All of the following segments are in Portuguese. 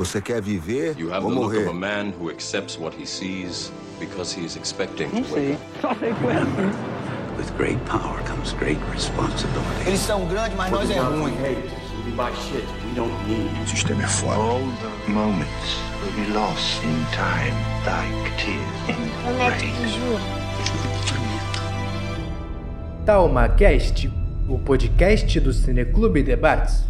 Você quer viver You have ou the look of morrer? a man who accepts what he sees because he is expecting Não to wake sei. up. Só sei que foi assim. With great power comes great responsibility. Eles são grandes, mas nós é ruim. O sistema é foda. All the moments will be lost in time, like tears in rain. que juro. TalmaCast, o podcast do Cineclube Debates.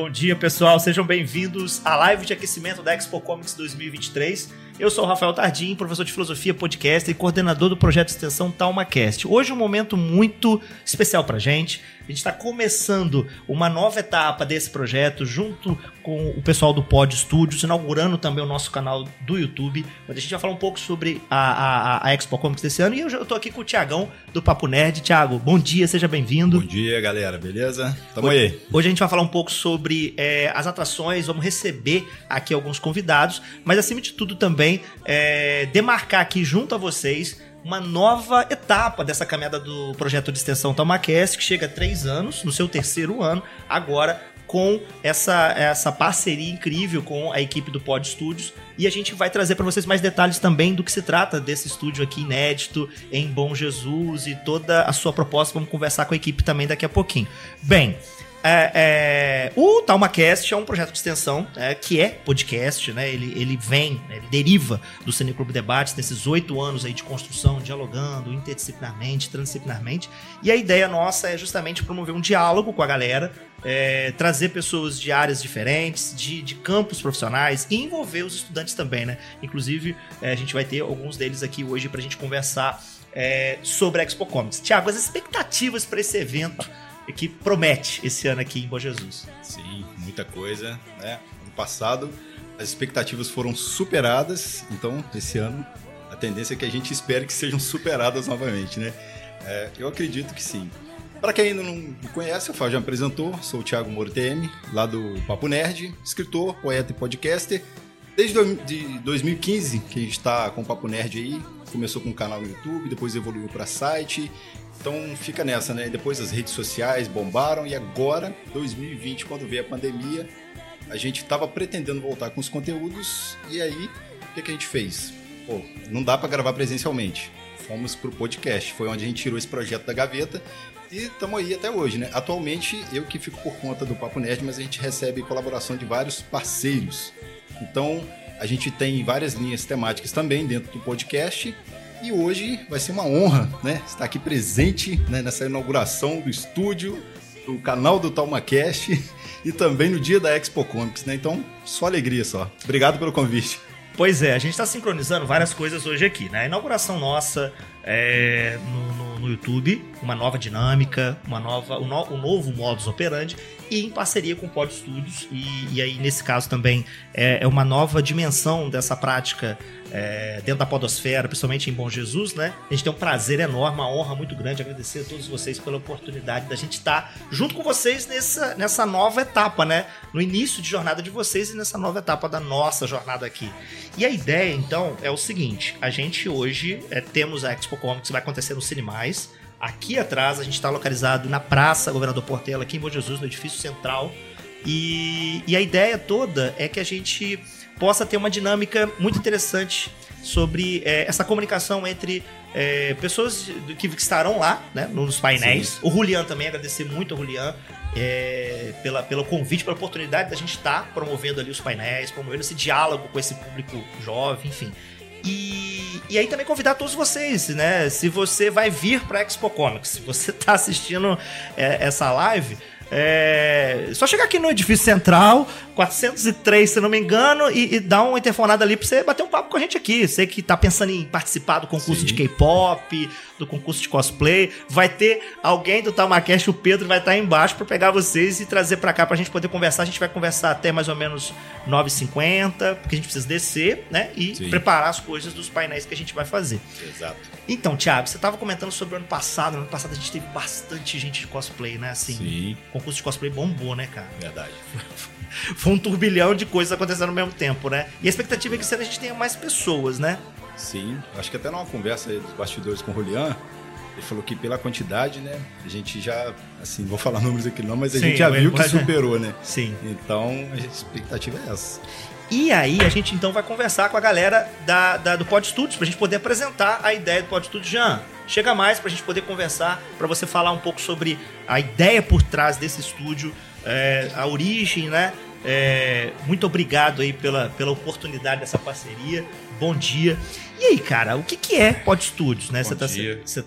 Bom dia, pessoal. Sejam bem-vindos à live de aquecimento da Expo Comics 2023. Eu sou o Rafael Tardim, professor de filosofia, podcast e coordenador do projeto de extensão TalmaCast. Hoje é um momento muito especial pra gente. A gente está começando uma nova etapa desse projeto junto com o pessoal do Pod Studios, inaugurando também o nosso canal do YouTube, onde a gente vai falar um pouco sobre a, a, a Expo Comics desse ano. E eu, já- tô aqui com o Tiagão do Papo Nerd. Tiago, bom dia, seja bem-vindo. Bom dia, galera, beleza? Tamo aí. Hoje a gente vai falar um pouco sobre é, as atrações, vamos receber aqui alguns convidados, mas acima de tudo também é, demarcar aqui junto a vocês uma nova etapa dessa caminhada do projeto de extensão TomaCast, que chega a três anos, no seu terceiro ano, agora com essa, essa parceria incrível com a equipe do Pod Studios. E a gente vai trazer para vocês mais detalhes também do que se trata desse estúdio aqui inédito em Bom Jesus e toda a sua proposta. Vamos conversar com a equipe também daqui a pouquinho. Bem, é, é, o TalmaCast é um projeto de extensão é, que é podcast, né? Ele, ele vem, né, ele deriva do Cineclube Debates, nesses oito anos aí de construção, dialogando interdisciplinarmente, transdisciplinarmente. E a ideia nossa é justamente promover um diálogo com a galera, é, trazer pessoas de áreas diferentes, de, de campos profissionais e envolver os estudantes também, né? Inclusive, é, a gente vai ter alguns deles aqui hoje pra gente conversar é, sobre a Expo Comics. Tiago, as expectativas para esse evento que promete esse ano aqui em Bom Jesus. Sim, muita coisa, né? Ano passado as expectativas foram superadas, então esse ano a tendência é que a gente espere que sejam superadas novamente, né? É, eu acredito que sim. Para quem ainda não me conhece, o Fábio já me apresentou, sou o Thiago Moro TM, lá do Papo Nerd, escritor, poeta e podcaster. Desde de 2015 que a gente está com o Papo Nerd aí, começou com um canal no YouTube, depois evoluiu para site. Então fica nessa, né? Depois as redes sociais bombaram e agora, 2020, quando veio a pandemia, a gente estava pretendendo voltar com os conteúdos e aí o que, que a gente fez? Pô, não dá para gravar presencialmente. Fomos pro podcast, foi onde a gente tirou esse projeto da gaveta e estamos aí até hoje, né? Atualmente eu que fico por conta do Papo Nerd, mas a gente recebe colaboração de vários parceiros. Então a gente tem várias linhas temáticas também dentro do podcast e hoje vai ser uma honra, né? Estar aqui presente né, nessa inauguração do estúdio, do canal do TalmaCast e também no dia da Expo Comics, né? Então, só alegria só. Obrigado pelo convite. Pois é, a gente está sincronizando várias coisas hoje aqui, né? A inauguração nossa é, no, no- no YouTube, uma nova dinâmica, uma nova, um, no- um novo modus operandi e em parceria com o Pod Studios. E, e aí, nesse caso, também é, é uma nova dimensão dessa prática é, dentro da podosfera, principalmente em Bom Jesus, né? A gente tem um prazer enorme, uma honra muito grande agradecer a todos vocês pela oportunidade da gente estar junto com vocês nessa, nessa nova etapa, né? No início de jornada de vocês e nessa nova etapa da nossa jornada aqui. E a ideia, então, é o seguinte: a gente hoje é, temos a Expo Comics vai acontecer no Cinemais. Aqui atrás a gente está localizado na Praça Governador Portela, aqui em Bom Jesus, no edifício central. E, e a ideia toda é que a gente possa ter uma dinâmica muito interessante sobre é, essa comunicação entre é, pessoas que estarão lá, né, nos painéis. O Julian também, agradecer muito ao Julian é, pela, pelo convite, pela oportunidade da gente estar promovendo ali os painéis, promovendo esse diálogo com esse público jovem, enfim. E, e aí também convidar todos vocês, né? Se você vai vir para Expo Comics, se você tá assistindo é, essa live, é só chegar aqui no edifício central, 403, se não me engano, e, e dar uma interfonada ali pra você bater um papo com a gente aqui. Você que tá pensando em participar do concurso Sim. de K-pop, do concurso de cosplay, vai ter alguém do Tamacast, o Pedro, vai estar aí embaixo pra pegar vocês e trazer pra cá pra gente poder conversar. A gente vai conversar até mais ou menos 9h50, porque a gente precisa descer, né? E Sim. preparar as coisas dos painéis que a gente vai fazer. Exato. Então, Thiago, você tava comentando sobre o ano passado. No ano passado a gente teve bastante gente de cosplay, né? Assim, Sim, o concurso de cosplay bombou, né, cara? verdade. Foi um turbilhão de coisas acontecendo ao mesmo tempo, né? E a expectativa é que esse ano a gente tenha mais pessoas, né? Sim, acho que até numa conversa dos bastidores com o Julian, Ele falou que pela quantidade, né? A gente já, assim, vou falar números aqui não, mas a Sim, gente já viu que superou, né? Sim. Então, a expectativa é essa. E aí a gente então vai conversar com a galera da, da- do Pod Studios pra gente poder apresentar a ideia do Pod Studios. Jean, chega mais pra gente poder conversar, pra você falar um pouco sobre a ideia por trás desse estúdio, é, a origem, né? É, muito obrigado aí pela, pela oportunidade dessa parceria. Bom dia. E aí, cara, o que, que é Pod Studios, né? Você tá,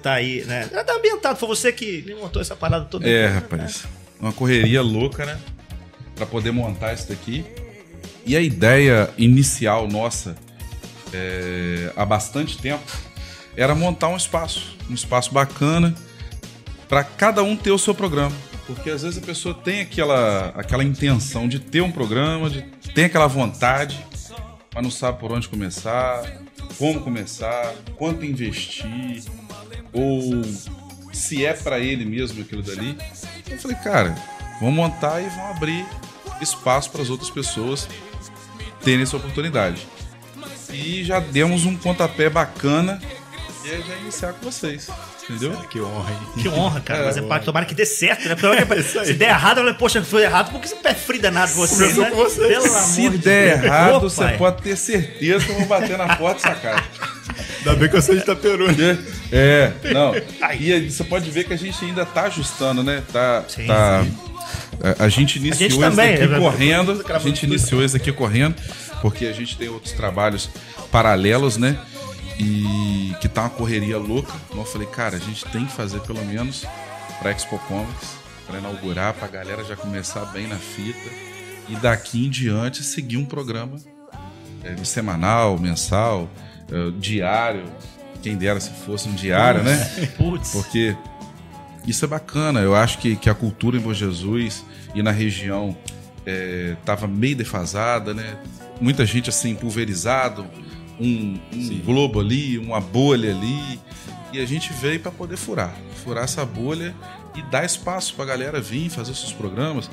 tá aí, né? Já tá ambientado, foi você que montou essa parada toda. É, né? rapaz. Uma correria louca, né? Pra poder montar isso daqui. E a ideia inicial nossa, é, há bastante tempo, era montar um espaço. Um espaço bacana para cada um ter o seu programa. Porque às vezes a pessoa tem aquela, aquela intenção de ter um programa, de, tem aquela vontade, mas não sabe por onde começar, como começar, quanto investir, ou se é para ele mesmo aquilo dali. Eu falei, cara, vamos montar e vamos abrir espaço para as outras pessoas terem essa oportunidade. E já demos um pontapé bacana e aí já iniciar com vocês, entendeu? Que honra, hein? Que honra, cara. É, Fazer parte, tomara que dê certo, né? Porque se der errado, eu falei, poxa, foi errado porque esse pé frio danado de você, Começou né? com você. Pelo Se amor de der Deus. errado, Ô, você pode ter certeza que eu vou bater na porta dessa casa. Ainda bem que eu sou de Itaperu, né? É, não. E aí você pode ver que a gente ainda tá ajustando, né? Tá. Sim, tá A, a gente iniciou gente esse também, daqui é, correndo. A gente iniciou esse aqui correndo, porque a gente tem outros trabalhos paralelos, né? E que tá uma correria louca. Então eu falei, cara, a gente tem que fazer pelo menos pra Expo Comics, pra inaugurar, pra galera já começar bem na fita. E daqui em diante seguir um programa é, semanal, mensal, é, diário. Quem dera se fosse um diário, né? Putz. Porque isso é bacana. Eu acho que, que a cultura em Bom Jesus e na região estava meio defasada, né? Muita gente assim, pulverizado, um, um globo ali, uma bolha ali. E a gente veio para poder furar. Furar essa bolha e dar espaço para a galera vir fazer seus programas.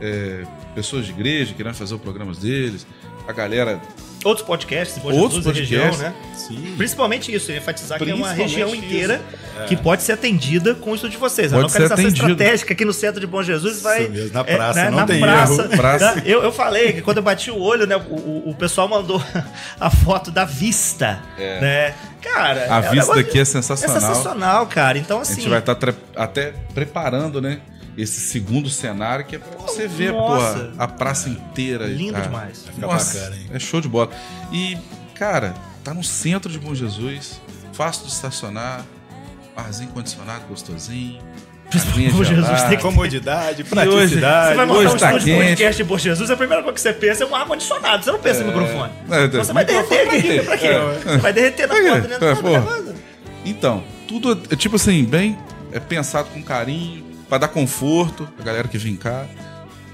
É, pessoas de igreja querendo fazer os programas deles. A galera Outros podcasts, Bom Outros Jesus, da região, podcasts. né? Sim. Principalmente isso, enfatizar que é uma região inteira que pode ser atendida com isso de vocês. a Pode ser localização estratégica aqui no centro de Bom Jesus vai. Isso mesmo, na é, praça, né, não na tem praça, erro. Praça. né? Eu, eu falei que quando eu bati o olho, né? O, o- o pessoal mandou a foto da vista. Né? Cara. A é vista negócio- aqui é sensacional. É sensacional, cara. Então, A assim. gente vai estar até preparando, né? Esse segundo cenário que é pra você ver, porra, a praça inteira. Lindo a- demais. Fica Nossa, bacana, hein? é show de bola. E, cara, tá no centro de Bom Jesus, fácil de estacionar, barzinho condicionado gostosinho. Aguinha Bom Jesus tem que- Comodidade, Você praticidade. vai montar um tá estúdio de quente. podcast de Bom Jesus, a primeira coisa que você pensa é um ar-condicionado. Você não pensa em microfone. É, Então você vai derreter pra quê? aqui. Pra quê? É. Você vai derreter na porta, né? É, Não. Então, tudo é tipo assim, bem é pensado com carinho, pra dar conforto pra galera que vem cá,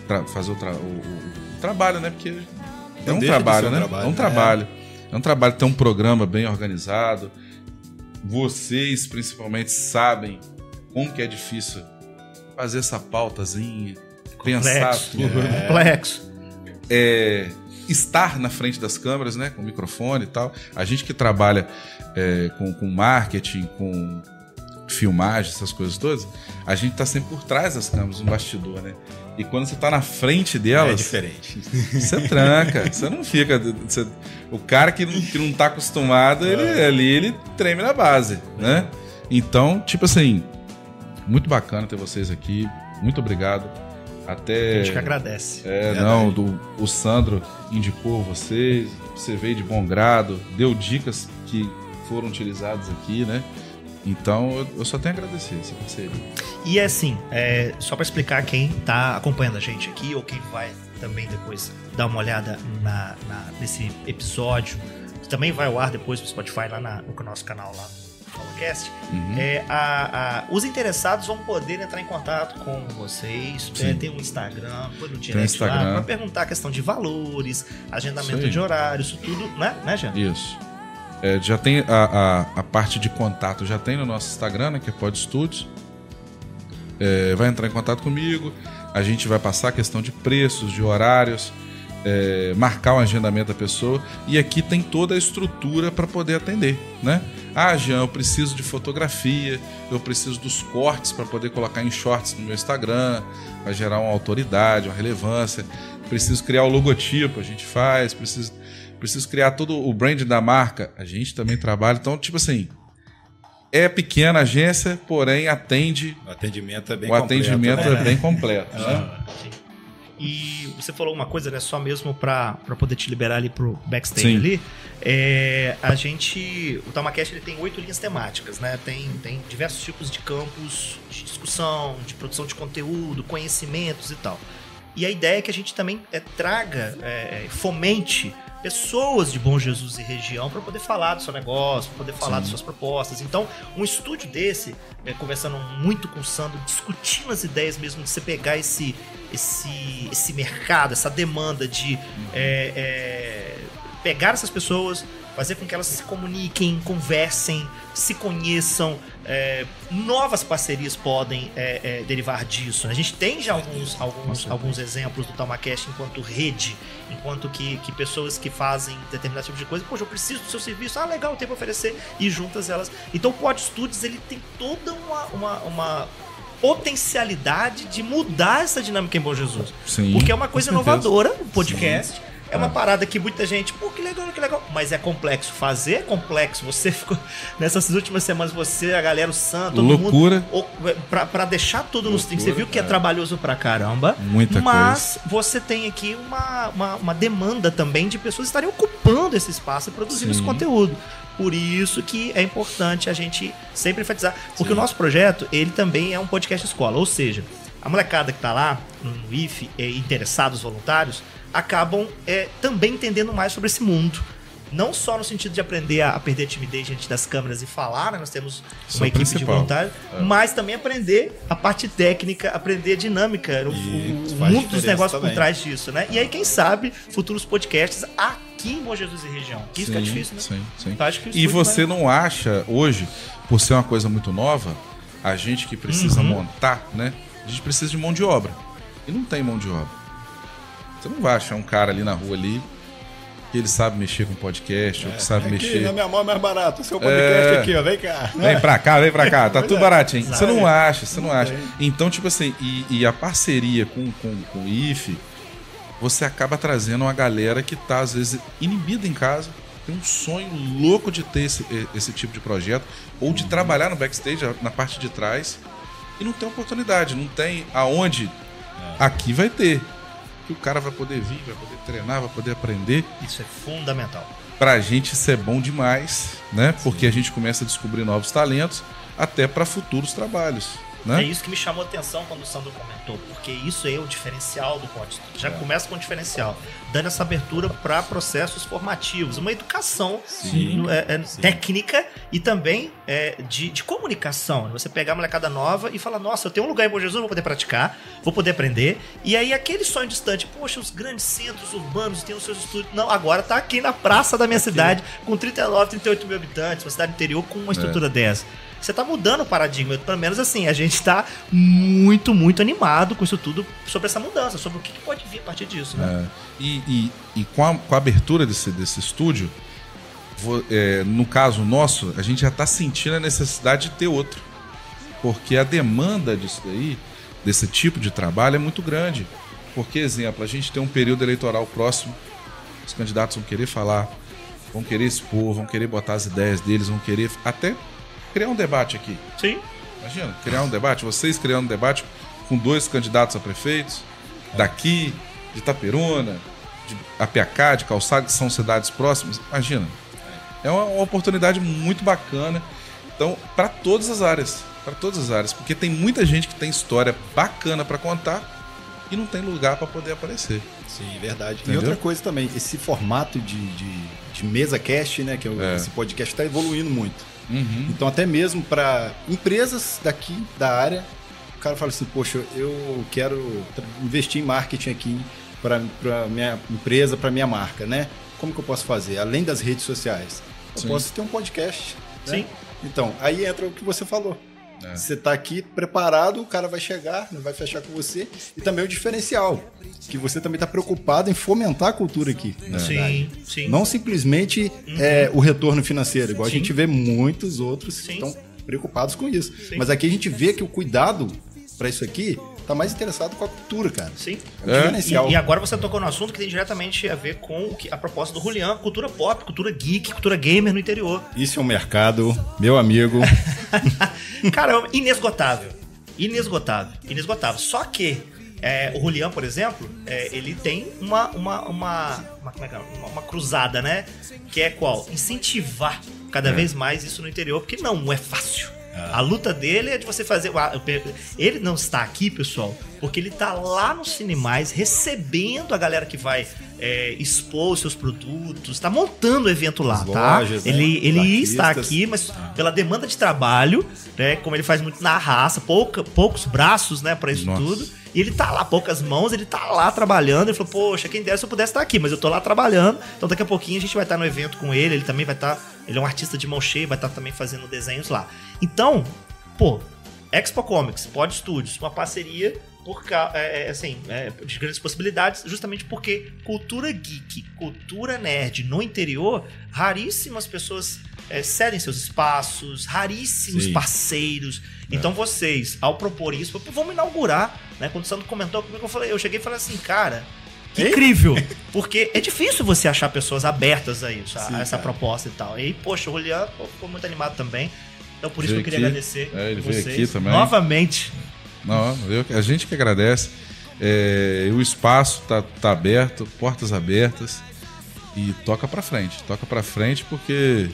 pra fazer o, tra- o- o- o trabalho, né? Porque é um deixa de trabalho, ser um né? trabalho, é um né? trabalho. É um trabalho ter um programa bem organizado. Vocês, principalmente, sabem como que é difícil fazer essa pautazinha, pensar Complexo. tudo. Complexo. é, estar na frente das câmeras, né? Com microfone e tal. A gente que trabalha é, com, com marketing, com filmagem, essas coisas todas, a gente tá sempre por trás das câmeras, um bastidor, né? E quando você tá na frente É delas, diferente. você tranca, você não fica. você- o cara que não, que não tá acostumado, ele, ali ele treme na base, né? Então, tipo assim, muito bacana ter vocês aqui. Muito obrigado. Até. A gente que agradece. É, Verdade. não, do, o Sandro indicou vocês, você veio de bom grado, deu dicas que foram utilizadas aqui, né? Então eu, eu só tenho a agradecer essa parceria. E é assim, é, só pra explicar quem tá acompanhando a gente aqui ou quem vai também depois dar uma olhada na, na- nesse episódio, que também vai ao ar depois no Spotify lá na- no nosso canal lá no Falacast, Uhum. é, a- a- os interessados vão poder entrar em contato com vocês. É, tem um Instagram, põe no direct lá, pra perguntar a questão de valores, agendamento de horário, isso tudo, né, né, Jean? Isso. É, já tem a, a, a parte de contato, já tem no nosso Instagram, né, que é Pod Studios. É, vai entrar em contato comigo, a gente vai passar a questão de preços, de horários. É, marcar o agendamento da pessoa e aqui tem toda a estrutura para poder atender, né? Ah, Jean, eu preciso de fotografia, eu preciso dos cortes para poder colocar em shorts no meu Instagram, para gerar uma autoridade, uma relevância. Preciso criar o logotipo, a gente faz, preciso, preciso criar todo o brand da marca, a gente também trabalha. Então, tipo assim, é pequena agência, porém atende. O atendimento é bem o completo. atendimento né? é bem completo. né? E você falou uma coisa, né? Só mesmo pra, pra poder te liberar ali pro backstage Sim. ali. É, a gente. O Tamacast ele tem oito linhas temáticas, né? Tem, tem diversos tipos de campos de discussão, de produção de conteúdo, conhecimentos e tal. E a ideia é que a gente também é, traga, é, fomente pessoas de Bom Jesus e região para poder falar do seu negócio, para poder falar das suas propostas. Então, um estúdio desse, é, conversando muito com o Sandro, discutindo as ideias mesmo de você pegar esse, esse, esse mercado, essa demanda de é, é, pegar essas pessoas, fazer com que elas se comuniquem, conversem, se conheçam. é, novas parcerias podem é, é, derivar disso. né? A gente tem já alguns, alguns, alguns exemplos do Tamacast enquanto rede, enquanto que, que pessoas que fazem determinado tipo de coisa, poxa, eu preciso do seu serviço, ah, legal, tem pra oferecer, e juntas elas. Então o Pod Studios ele tem toda uma, uma, uma potencialidade de mudar essa dinâmica em Bom Jesus. Sim, Porque é uma coisa inovadora, o podcast. É uma É. parada que muita gente, pô, que legal, que legal. Mas é complexo fazer, é complexo. Você ficou. Nessas últimas semanas, você, a galera, o Santo, todo Loucura. mundo. ou- Pra, pra deixar tudo nos trinks. Você Loucura, viu que é, é. trabalhoso pra caramba. Muita mas você tem aqui uma, uma, uma demanda também de pessoas estarem ocupando esse espaço e produzindo Sim. esse conteúdo. Por isso que é importante a gente sempre enfatizar. Porque o nosso projeto, ele também é um podcast escola. Ou seja, a molecada que tá lá no IF, eh, interessados voluntários, acabam eh, também entendendo mais sobre esse mundo. Não só no sentido de aprender a, a perder a timidez diante das câmeras e falar, né? Nós temos Isso uma é equipe de principal. voluntários, mas também aprender a parte técnica, aprender a dinâmica, o, o faz mundo dos diferença negócios por também. trás disso, né? E aí, quem sabe, futuros podcasts aqui em Bom Jesus e região. Que isso que é Sim, difícil, né? Sim, sim. Então, E você não acha, hoje, por ser uma coisa muito nova, a gente que precisa Uhum. montar, né? A gente precisa de mão de obra. E não tem mão de obra. Você não vai achar um cara ali na rua ali que ele sabe mexer com podcast, ou que sabe Aqui, mexer. na minha mão é mais barato. O seu podcast É. aqui, ó. Vem cá. Vem pra cá, vem pra cá, tá Pois tudo é. baratinho. Você não acha, você não Não acha. Então, tipo assim, e, e a parceria com, com, com o IFE, você acaba trazendo uma galera que tá, às vezes, inibida em casa, tem um sonho louco de ter esse, esse tipo de projeto, ou de trabalhar no backstage, na parte de trás, e não tem oportunidade, não tem aonde. Aqui vai ter. Que o cara vai poder vir, vai poder treinar, vai poder aprender Isso é fundamental. pra gente isso é bom demais, né? Porque a gente começa a descobrir novos talentos até para futuros trabalhos, né? É isso que me chamou a atenção quando o Sandro comentou, porque isso é o diferencial do Studio. Já começa com o diferencial, dando essa abertura para processos formativos, uma educação no- é, é, técnica e também é, de, de comunicação. Você pegar a molecada nova e falar: Nossa, eu tenho um lugar em Bom Jesus, vou poder praticar, vou poder aprender. E aí, aquele sonho distante, poxa, os grandes centros urbanos têm os seus estúdios. Não, agora tá aqui na praça da minha cidade, com 39, 38 mil habitantes, uma cidade interior com uma estrutura dessa. Você tá mudando o paradigma, pelo menos assim, a gente tá muito, muito animado com isso tudo, sobre essa mudança, sobre o que que pode vir a partir disso, né? É, e e, e com, a, com a abertura desse, desse estúdio, vo- é, no caso nosso, a gente já está sentindo a necessidade de ter outro. Porque a demanda disso daí, desse tipo de trabalho, é muito grande. Porque, exemplo, a gente tem um período eleitoral próximo, os candidatos vão querer falar, vão querer expor, vão querer botar as ideias deles, vão querer até criar um debate aqui. Sim. Imagina, criar um debate, vocês criando um debate com dois candidatos a prefeitos, daqui, de Itaperuna, de Apiacá, de Calçado, que são cidades próximas. Imagina. É uma, oportunidade muito bacana. Então, para todas as áreas. Para todas as áreas. Porque tem muita gente que tem história bacana para contar e não tem lugar para poder aparecer. Sim, verdade. Entendeu? E outra coisa também, esse formato de, de, de mesa cast, né? Que é o- É. esse podcast está evoluindo muito. Uhum. Então, até mesmo para empresas daqui da área, o cara fala assim: Poxa, eu quero investir em marketing aqui para minha empresa, para minha marca, né? Como que eu posso fazer? Além das redes sociais, eu Sim. posso ter um podcast. né? Sim. Então, aí entra o que você falou. É. Você tá aqui preparado, o cara vai chegar, vai fechar com você. E também o diferencial, que você também tá preocupado em fomentar a cultura aqui. verdade. Sim, sim. Não simplesmente é, o retorno financeiro, igual Sim. a gente vê muitos outros que Sim. estão preocupados com isso. Mas aqui a gente vê que o cuidado para isso aqui tá mais interessado com a cultura, cara. Sim. É um diferencial. E, e agora você tocou no assunto que tem diretamente a ver com o que- a proposta do Julian, cultura pop, cultura geek, cultura gamer no interior. Isso é um mercado, meu amigo. Caramba, inesgotável. Inesgotável. Inesgotável. Só que é, o Julian, por exemplo, é, ele tem uma, uma, uma, uma, como é que é? uma, uma cruzada, né? Que é qual? Incentivar cada vez mais isso no interior, porque não é fácil. A luta dele é de você fazer. Ele não está aqui, pessoal, porque ele está lá no Cinemais recebendo a galera que vai é, expor os seus produtos, está montando o evento lá, As tá? lojas, né? Ele, ele Os está aqui, mas pela demanda de trabalho, né? Como ele faz muito na raça, pouca, poucos braços, né, para isso Nossa. tudo. E ele tá lá, poucas mãos, ele tá lá trabalhando. Ele falou, poxa, quem dera se eu pudesse estar aqui, mas eu tô lá trabalhando. Então daqui a pouquinho a gente vai estar no evento com ele. Ele também vai estar. ele é um artista de mão cheia, vai estar também fazendo desenhos lá. Então, pô, Expo Comics, Pod Studios, uma parceria por é, é, assim, é, de grandes possibilidades, justamente porque cultura geek, cultura nerd no interior, raríssimas pessoas é, cedem seus espaços, raríssimos Sim. parceiros. Então vocês, ao propor isso, vamos inaugurar, né? Quando o Sandro comentou comigo, eu, falei, eu cheguei e falei assim, cara, que Hein? incrível! Porque é difícil você achar pessoas abertas a isso, Sim, a essa cara. proposta e tal. E aí, poxa, o Julian ficou muito animado também. Então por isso Veio que eu queria aqui. agradecer É, ele veio vocês aqui também. novamente. Não, eu- a gente que agradece. É, o espaço tá, tá aberto, portas abertas. E toca pra frente. Toca pra frente porque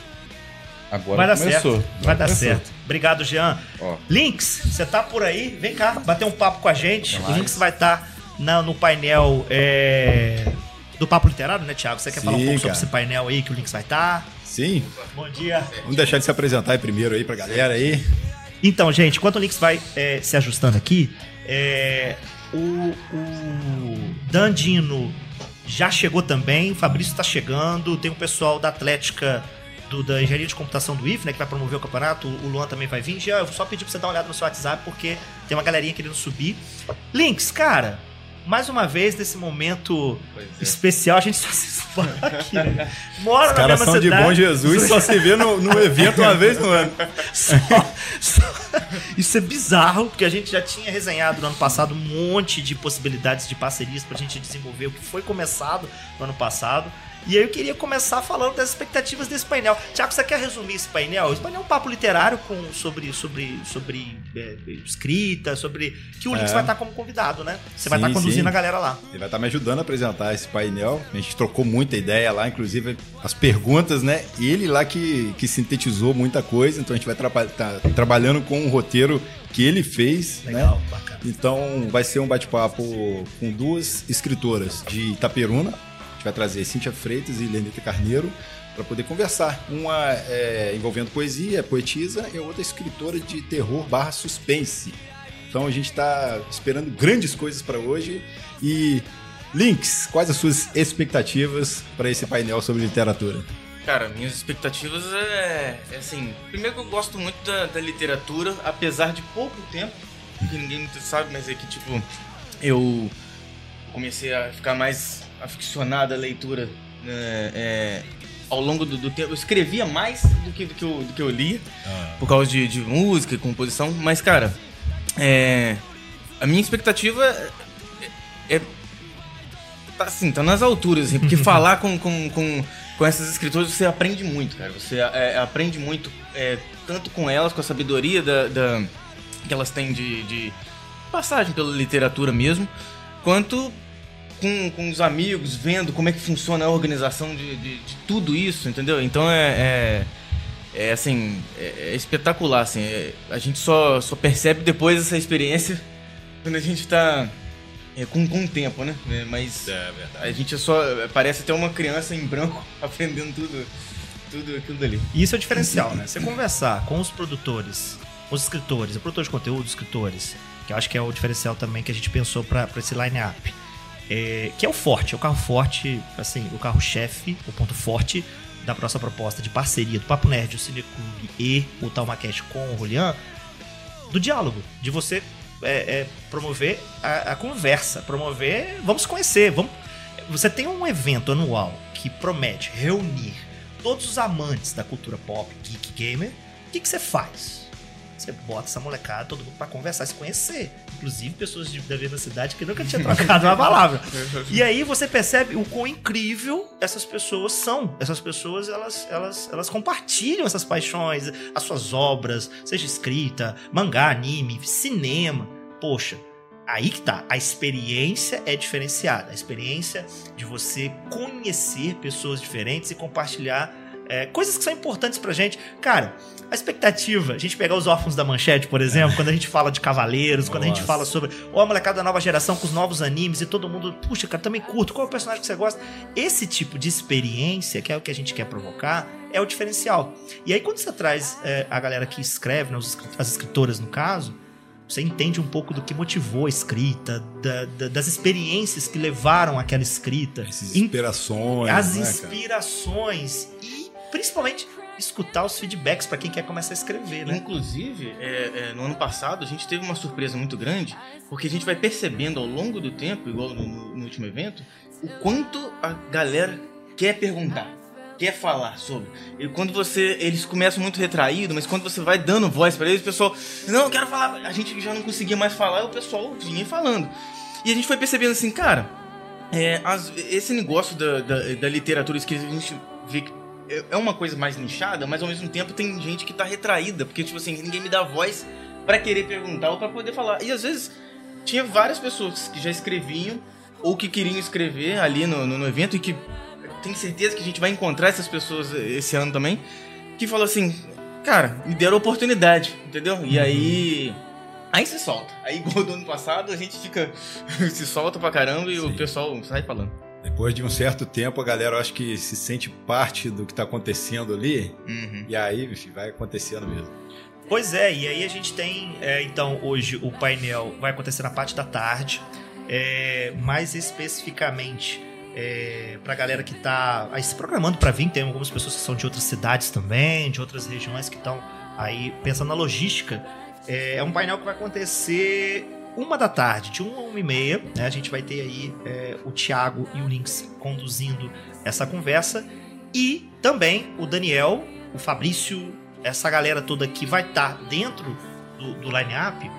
agora Vai dar começou. certo. Vai dar começou. certo. Obrigado, Jean. Ó. Links, você tá por aí? Vem cá, bater um papo com a gente. O Links vai estar no painel é, do Papo Literário, né, Thiago? Você quer falar um Sim, pouco sobre cara. esse painel aí que o Links vai estar? Sim, Bom dia. vamos deixar de se apresentar aí primeiro aí pra galera aí. Então, gente, enquanto o Links vai é, se ajustando aqui, é, o, o Dandino já chegou também, o Fabrício tá chegando, tem o pessoal da Atlética do- da Engenharia de Computação do IF, né, que vai promover o campeonato, o Luan também vai vir. Já, eu vou só pedir pra você dar uma olhada no seu WhatsApp, porque tem uma galerinha querendo subir. Links, cara, mais uma vez nesse momento especial, a gente só se esbarra aqui. né? Mora Os na caras mesma são de cidade. bom Jesus, só se vê no, no evento uma vez no ano. Só- só- Isso é bizarro, porque a gente já tinha resenhado no ano passado um monte de possibilidades de parcerias pra gente desenvolver o que foi começado no ano passado. E aí eu queria começar falando das expectativas desse painel. Tiago, você quer resumir esse painel? Esse painel é um papo literário com, sobre, sobre, sobre é, escrita, sobre. Que o Links É. vai estar como convidado, né? Você vai Sim, estar conduzindo sim. a galera lá. Ele vai estar me ajudando a apresentar esse painel. A gente trocou muita ideia lá, inclusive as perguntas, né? Ele lá que, que sintetizou muita coisa, então a gente vai traba tá trabalhando com um roteiro que ele fez, Legal, né? bacana. Então vai ser um bate-papo com duas escritoras de Itaperuna. Gente vai trazer Cíntia Freitas e Lenita Carneiro para poder conversar. Uma é, envolvendo poesia, poetisa, e outra escritora de terror barra suspense. Então a gente está esperando grandes coisas para hoje. E Links, quais as suas expectativas para esse painel sobre literatura? Cara, minhas expectativas é, é assim. Primeiro que eu gosto muito da, da literatura, apesar de pouco tempo, que ninguém muito sabe, mas é que tipo, eu comecei a ficar mais aficionado à leitura né, é, ao longo do, do tempo. Eu escrevia mais do que, do que, eu, do que eu lia, por causa de, de música e composição, mas cara, é, a minha expectativa é, é tá assim, tá nas alturas, assim, porque falar com, com, com, com essas escritoras você aprende muito, cara. Você é, aprende muito, é, tanto com elas, com a sabedoria da, da- que elas têm de, de passagem pela literatura mesmo, quanto com, com os amigos, vendo como é que funciona a organização de, de, de tudo isso, entendeu? Então é. é é, assim, é, é espetacular, assim, é, a gente só, só percebe depois essa experiência quando a gente tá é, com, com o tempo, né? É, mas É a gente só. Parece até uma criança em branco aprendendo tudo, tudo aquilo dali. E isso é o diferencial, né? Você conversar com os produtores, os escritores, o produtor de conteúdo, os escritores, que eu acho que é o diferencial também que a gente pensou pra esse line-up. É, que é o forte, é o carro forte, assim, o carro-chefe, o ponto forte da nossa proposta de parceria do Papo Nerd, o Cineclube e o Talmacast com o Julian. do diálogo, de você é, é, promover a, a conversa, promover, vamos conhecer, vamos. Você tem um evento anual que promete reunir todos os amantes da cultura pop, geek, gamer. O que, que você faz? Você bota essa molecada, todo mundo pra conversar, se conhecer. Inclusive pessoas de, da mesma cidade que nunca tinha trocado uma palavra. E aí você percebe o quão incrível essas pessoas são. Essas pessoas, elas, elas, elas compartilham essas paixões, as suas obras, seja escrita, mangá, anime, cinema. Poxa, aí que tá. A experiência é diferenciada. A experiência de você conhecer pessoas diferentes e compartilhar é, coisas que são importantes pra gente. Cara, a expectativa, a gente pegar os órfãos da manchete, por exemplo, quando a gente fala de cavaleiros, quando a gente Nossa. fala sobre ó, a molecada da nova geração com os novos animes e todo mundo, puxa, cara, também curto, qual é o personagem que você gosta? Esse tipo de experiência, que é o que a gente quer provocar, é o diferencial. E aí, quando você traz é, a galera que escreve, né, as escritoras no caso, você entende um pouco do que motivou a escrita, da- da- das experiências que levaram àquela escrita. Essas Em- inspirações. as né, inspirações principalmente escutar os feedbacks pra quem quer começar a escrever, né? Inclusive, é, é, no ano passado, a gente teve uma surpresa muito grande, porque a gente vai percebendo ao longo do tempo, igual no, no- último evento, o quanto a galera quer perguntar, quer falar sobre. E quando você. Eles começam muito retraído, mas quando você vai dando voz pra eles, o pessoal. Não, eu quero falar. A gente já não conseguia mais falar, e o pessoal vinha falando. E a gente foi percebendo assim, cara. É, as- esse negócio da, da, da literatura escrita, a gente vê que é- uma coisa mais nichada, mas ao mesmo tempo tem gente que tá retraída, porque, tipo assim, ninguém me dá voz pra querer perguntar ou pra poder falar. E às vezes tinha várias pessoas que já escreviam ou que queriam escrever ali no, no, no evento e que tenho certeza que a gente vai encontrar essas pessoas esse ano também, que falou assim, cara, me deram oportunidade, entendeu? E aí. Aí se solta. Aí, igual do ano passado, a gente fica. se solta pra caramba e o Sim. pessoal sai falando. Depois de um certo tempo, a galera eu acho que se sente parte do que tá acontecendo ali. Uhum. E aí, bicho, vai acontecendo mesmo. Pois é, e aí a gente tem, é, então, hoje o painel vai acontecer na parte da tarde, é, mais especificamente é, pra galera que tá aí se programando pra vir, tem algumas pessoas que são de outras cidades também, de outras regiões que estão aí pensando na logística. É, é um painel que vai acontecer uma da tarde, de uma a uma e meia, né? A gente vai ter aí é, o Thiago e o Lynx conduzindo essa conversa e também o Daniel, o Fabrício, essa galera toda que vai estar dentro do, do line-up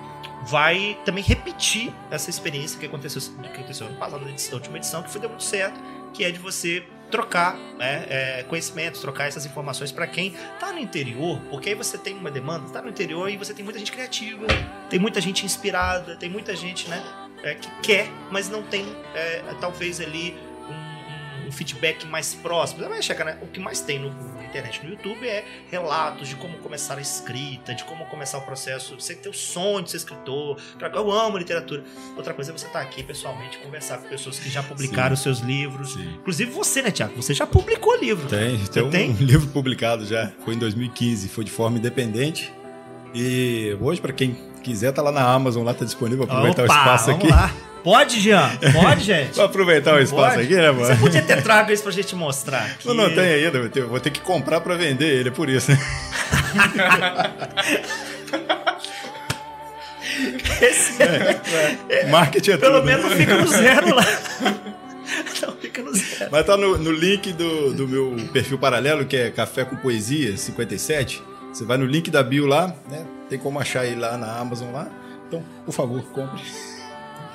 vai também repetir essa experiência que aconteceu, que aconteceu ano passado, na última edição, que foi deu muito certo, que é de você trocar né, é, conhecimentos, trocar essas informações para quem tá no interior, porque aí você tem uma demanda, tá no interior e você tem muita gente criativa, tem muita gente inspirada, tem muita gente né, é, que quer, mas não tem é, talvez ali um, um feedback mais próximo. Você vai né? O que mais tem no, internet, no YouTube, é relatos de como começar a escrita, de como começar o processo, você ter o sonho de ser escritor. Eu amo literatura. Outra coisa é você estar aqui pessoalmente, conversar com pessoas que já publicaram os seus livros. Sim. Inclusive você, né, Tiago? Você já publicou livro. Tem, tem um, tem? um livro publicado já. Foi em 2015, foi de forma independente. E hoje, para quem quiser, tá lá na Amazon, lá tá disponível. Aproveitar Opa, o espaço aqui. lá. Pode, Jean? Pode, gente? Vou aproveitar o espaço Pode? aqui, né, Você mano? podia ter trago isso pra gente mostrar. Eu não tenho ainda, eu vou ter que comprar pra vender ele, é por isso. Esse Marketing é Pelo tudo. menos não fica no zero lá. Não fica no zero. Mas tá no, no link do, do meu perfil paralelo, que é Café com Poesia 57. Você vai no link da bio lá, né? Tem como achar ele lá na Amazon lá. Então, por favor, compre.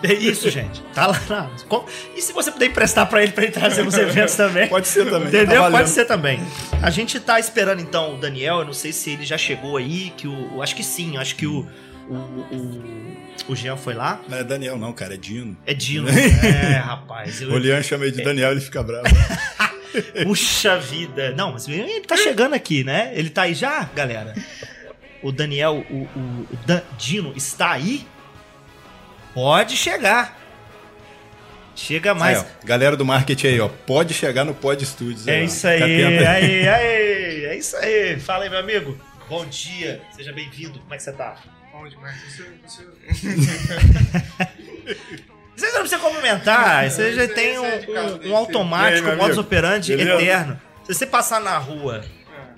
É isso, gente. Tá lá na Amazon. E se você puder emprestar pra ele pra ele trazer nos eventos também? Pode ser também. Entendeu? tá. Pode ser também. A gente tá esperando então o Daniel, eu não sei se ele já chegou aí, que o. eu Acho que sim, acho que o. O, o, o Jean foi lá. Não é Daniel, não, cara, é Dino. É Dino. É, rapaz. Eu, O Lian chama de Daniel, ele fica bravo. Puxa vida. Não, mas ele tá chegando aqui, né? Ele tá aí já, galera? O Daniel, o, o, o Dan- Dino está aí? Pode chegar. Chega mais. Aí, ó, galera do marketing aí, ó, pode chegar no Pod Studios. É ó. isso aí, aí, aí, é isso aí. Fala aí, meu amigo. Bom dia, seja bem-vindo. Como é que você tá? Bom demais. Você, você... Você não precisa complementar, você já tem um, é um- um automático, um modus operandi Beleza? eterno. Se você passar na rua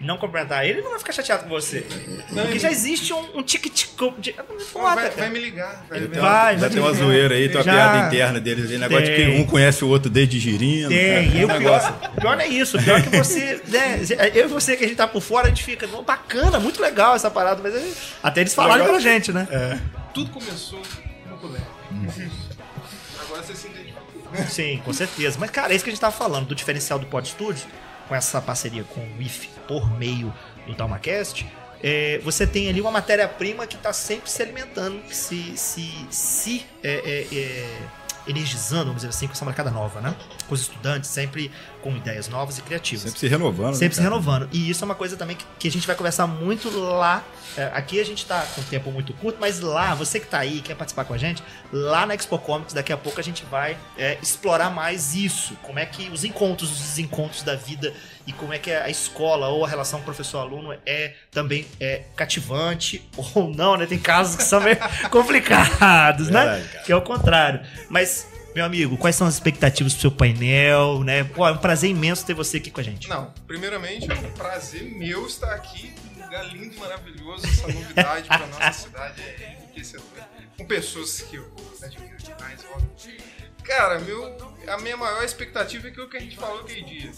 não cumprimentar ele, ele não vai ficar chateado com você. Porque ele- já existe um, um tique-tique. de- Pô, Foda, vai, cara. vai me ligar. Vai, Tem vai. Vai, vai tem uma ter- zoeira aí, tem uma Já. piada interna deles. aí, negócio de que um conhece o outro desde girino. Tem, e o Negócio. pior, o pior não é isso. O pior é que você, né, eu e você que a gente tá por fora, a gente fica, "Não, bacana, muito legal essa parada, mas aí, até eles falaram pra gente, né? Tudo começou no colégio. Agora você se identificou. Sim, com certeza. Mas, cara, é isso que a gente tava falando, do diferencial do Pod Studios, com essa parceria com o IF por meio do TalmaCast. É, você tem ali uma matéria-prima que está sempre se alimentando, se, se, se é, é, é, energizando, vamos dizer assim, com essa marcada nova, né? Com os estudantes, sempre com ideias novas e criativas. Sempre se renovando. Sempre né, se renovando. E isso é uma coisa também que, que a gente vai conversar muito lá. É, aqui a gente tá com um tempo muito curto, mas lá, você que tá aí, quer participar com a gente, lá na Expo Comics, daqui a pouco a gente vai é, explorar mais isso. Como é que os encontros, os desencontros da vida e como é que a escola ou a relação professor-aluno é também é, cativante ou não, né? Tem casos que são meio complicados, né? Verdade. Que é o contrário. Mas, meu amigo, quais são as expectativas pro seu painel, né? Pô, é um prazer imenso ter você aqui com a gente. Não, primeiramente é um prazer meu estar aqui, um lugar lindo, maravilhoso, essa novidade para nossa cidade é enriquecedora. Com pessoas que eu admiro demais, óbvio. Cara, meu, a minha maior expectativa é aquilo que a gente falou aquele dia.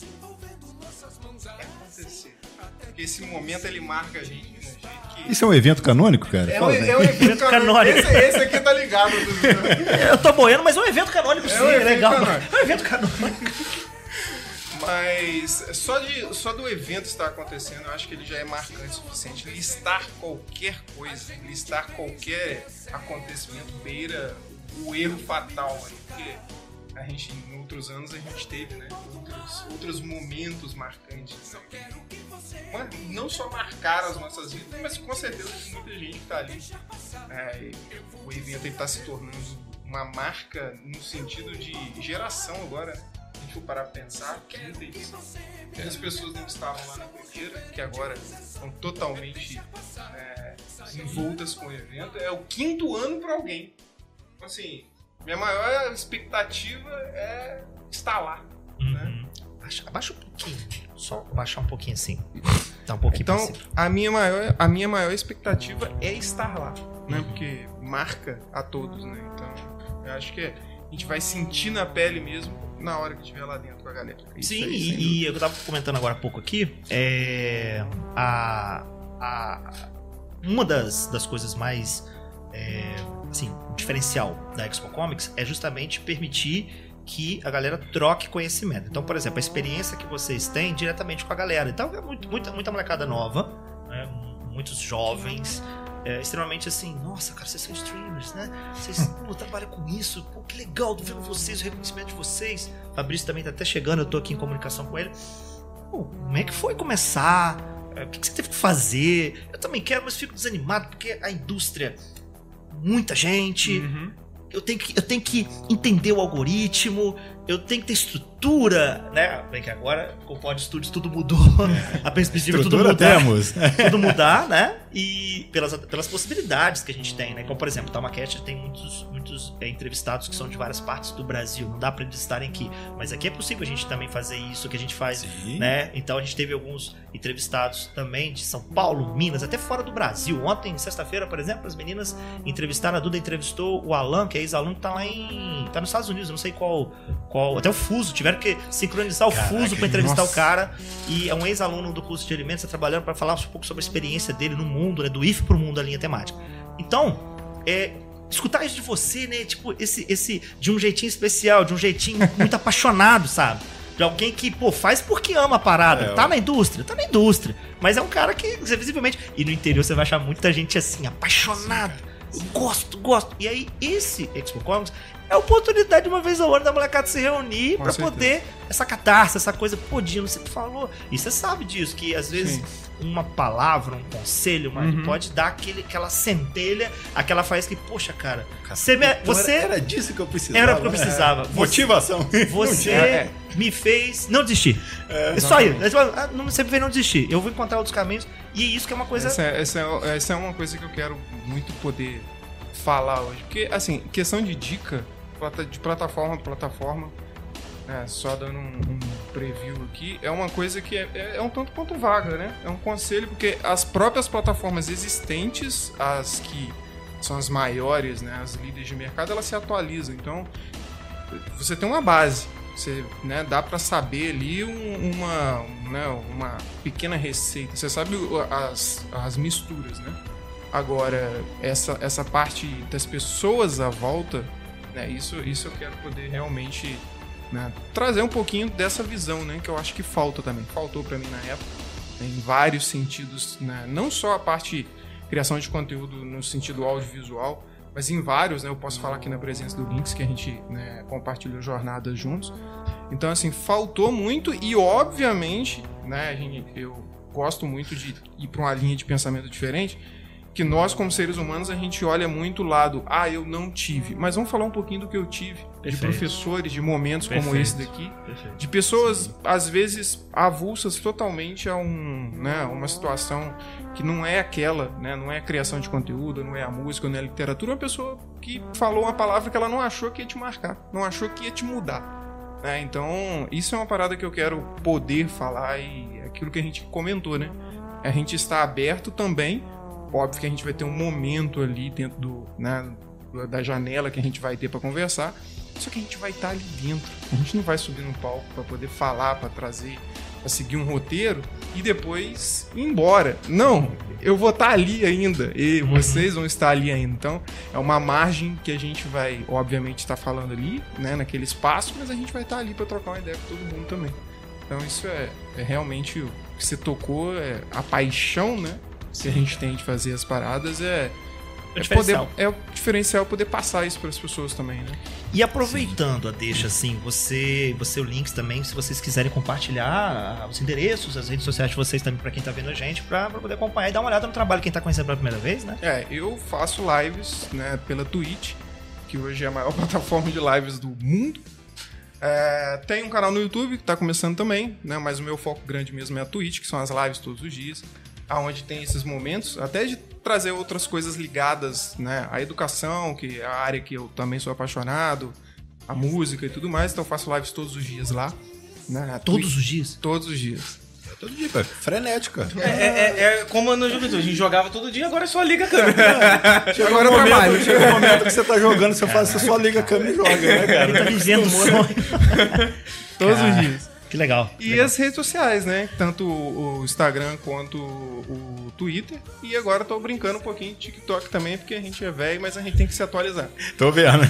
É acontecer. Porque esse momento ele marca a gente um que. Isso é um evento canônico, cara? É um, Fala, é um evento canônico. canônico. Esse, esse aqui tá ligado. Do... Eu tô boiando, mas é um evento canônico sim, um é evento legal. canônico. É um evento canônico. Mas só, de, só do evento estar acontecendo, eu acho que ele já é marcante o suficiente. Listar qualquer coisa, listar qualquer acontecimento beira o erro fatal. Né? Porque a gente, outros anos, a gente teve né? outros, outros momentos marcantes. Né? Não só marcaram as nossas vidas, mas com certeza tem muita gente que está ali. É, o evento está se tornando uma marca no sentido de geração agora. né? A gente for parar pra pensar, quinta edição. As pessoas não estavam lá na primeira, que agora estão totalmente é, envoltas com o evento. É o quinto ano para alguém. Então, Assim, minha maior expectativa é estar lá. Né? Abaixa, abaixa um pouquinho. Só baixar um pouquinho assim. Tá um pouquinho Então, a minha, maior, a minha maior expectativa é estar lá, né? Porque marca a todos, né? Então, eu acho que a gente vai sentir na pele mesmo na hora que estiver lá dentro com a galera. Isso Sim, aí, e, e eu tava comentando agora há pouco aqui, é, a, a, uma das, das coisas mais, é, assim, o diferencial da Expo Comics é justamente permitir que a galera troque conhecimento. Então, por exemplo, a experiência que vocês têm diretamente com a galera. Então, é muito, muita, muita molecada nova, né, muitos jovens, é, extremamente assim, nossa, cara, vocês são streamers, né? Vocês pô, trabalham com isso, pô, que legal, tô vendo vocês, o reconhecimento de vocês. Fabrício também tá até chegando, eu tô aqui em comunicação com ele. Pô, como é que foi começar? É, O que que você teve que fazer? Eu também quero, mas fico desanimado porque a indústria, muita gente, Uhum. eu tenho que, eu tenho que entender o algoritmo, eu tenho que ter estrutura, né? Bem que agora com o Pod Studios tudo mudou. A perspectiva é tudo mudar. temos. Tudo mudar, né? E pelas, pelas possibilidades que a gente tem, né? Como, por exemplo, o Tamacast tem muitos, muitos é, entrevistados que são de várias partes do Brasil. Não dá pra eles estarem aqui. Mas aqui é possível a gente também fazer isso que a gente faz, Sim. né? Então a gente teve alguns entrevistados também de São Paulo, Minas, até fora do Brasil. Ontem, sexta-feira, por exemplo, as meninas entrevistaram, a Duda entrevistou o Alan, que é ex-aluno que tá lá em. tá nos Estados Unidos, eu não sei qual. qual até o fuso, tiveram que sincronizar o Caraca, fuso pra entrevistar nossa. o cara. E é um ex-aluno do curso de alimentos, tá trabalhando para falar um pouco sobre a experiência dele no mundo, né? Do IF pro mundo, a linha temática. Então, é. Escutar isso de você, né? Tipo, esse, esse. De um jeitinho especial, de um jeitinho muito apaixonado, sabe? De alguém que, pô, faz porque ama a parada. É, tá na indústria, tá na indústria. Mas é um cara que, você, visivelmente. E no interior você vai achar muita gente assim, apaixonado. Eu gosto, gosto. E aí, esse Expo Comics é a oportunidade, uma vez ao ano, da molecada se reunir Com pra certeza. poder essa catarse, essa coisa. Pô, Dino, você falou. E você sabe disso, que às vezes Sim. uma palavra, um conselho, uma, Uhum. pode dar aquele, aquela centelha, aquela faz que, poxa, cara, você, me, Então você era, era disso que eu precisava. era o que eu né? precisava. Você- Motivação. você É. me fez não desistir. É, só isso. Ah, Não, você me fez não desistir. Eu vou encontrar outros caminhos. E é isso que é uma coisa. Essa, é- essa, é, essa é uma coisa que eu quero muito poder falar hoje. Porque, assim, questão de dica, de plataforma a plataforma, né, só dando um, um preview aqui, é uma coisa que é, é- é um tanto quanto vaga, né? É um conselho, porque as próprias plataformas existentes, as que são as maiores, né, as líderes de mercado, elas se atualizam. Então, você tem uma base. Você, né, dá para saber ali um- uma, né, uma pequena receita. Você sabe as, as misturas, né? Agora, essa, essa parte das pessoas à volta, né, isso, isso eu quero poder realmente né, trazer um pouquinho dessa visão, né, que eu acho que falta também. Faltou para mim na época, né, em vários sentidos, né, não só a parte criação de conteúdo no sentido audiovisual, mas em vários, né, eu posso falar aqui na presença do Links, que a gente né, compartilhou jornadas juntos. Então, assim, faltou muito e, obviamente, né, a gente, eu gosto muito de ir para uma linha de pensamento diferente, que nós, como seres humanos, a gente olha muito o lado, ah, eu não tive. Mas vamos falar um pouquinho do que eu tive, de Perfeito. professores, de momentos como Perfeito. esse daqui, Perfeito. de pessoas, às vezes, avulsas totalmente a um, né, uma situação que não é aquela, né, não é a criação de conteúdo, não é a música, não é a literatura, uma pessoa que falou uma palavra que ela não achou que ia te marcar, não achou que ia te mudar. né? Então, isso é uma parada que eu quero poder falar e é aquilo que a gente comentou, né? A gente está aberto também. Óbvio que a gente vai ter um momento ali dentro do, né, da janela que a gente vai ter para conversar. Só que a gente vai estar ali dentro. A gente não vai subir no palco para poder falar, para trazer, para seguir um roteiro e depois ir embora. Não, eu vou estar ali ainda e vocês vão estar ali ainda. Então, é uma margem que a gente vai, obviamente, estar falando ali, né, naquele espaço, mas a gente vai estar ali para trocar uma ideia com todo mundo também. Então, isso é, é realmente o que você tocou, é a paixão, né, que a gente tem de fazer as paradas é É é, poder, diferencial. é o diferencial poder passar isso para as pessoas também, né? E aproveitando a deixa, assim, você, você o links também, se vocês quiserem compartilhar os endereços, as redes sociais de vocês também, pra quem tá vendo a gente, pra, pra poder acompanhar e dar uma olhada no trabalho, quem tá conhecendo pela primeira vez, né? É, eu faço lives né, pela Twitch, que hoje é a maior plataforma de lives do mundo. É, tem um canal no YouTube que tá começando também, né? Mas o meu foco grande mesmo é a Twitch, que são as lives todos os dias, aonde tem esses momentos, até de trazer outras coisas ligadas, né? À educação, que é a área que eu também sou apaixonado, a música e tudo mais. Então eu faço lives todos os dias lá. Né, Todos Twitch. os dias? Todos os dias. Todo dia, pô. frenético, cara. É, é- é como no Juventude, a gente jogava todo dia, agora só liga a câmera. Chega um momento, chega um momento que você tá jogando, você faz, você só liga a câmera e joga, né, cara? Ele tá vivendo o sonho. Todos Cara, os dias. Que legal. E legal. as redes sociais, né? Tanto o o Instagram quanto o Twitter. E agora tô brincando um pouquinho de TikTok também, porque a gente é velho, mas a gente tem que se atualizar. Tô vendo.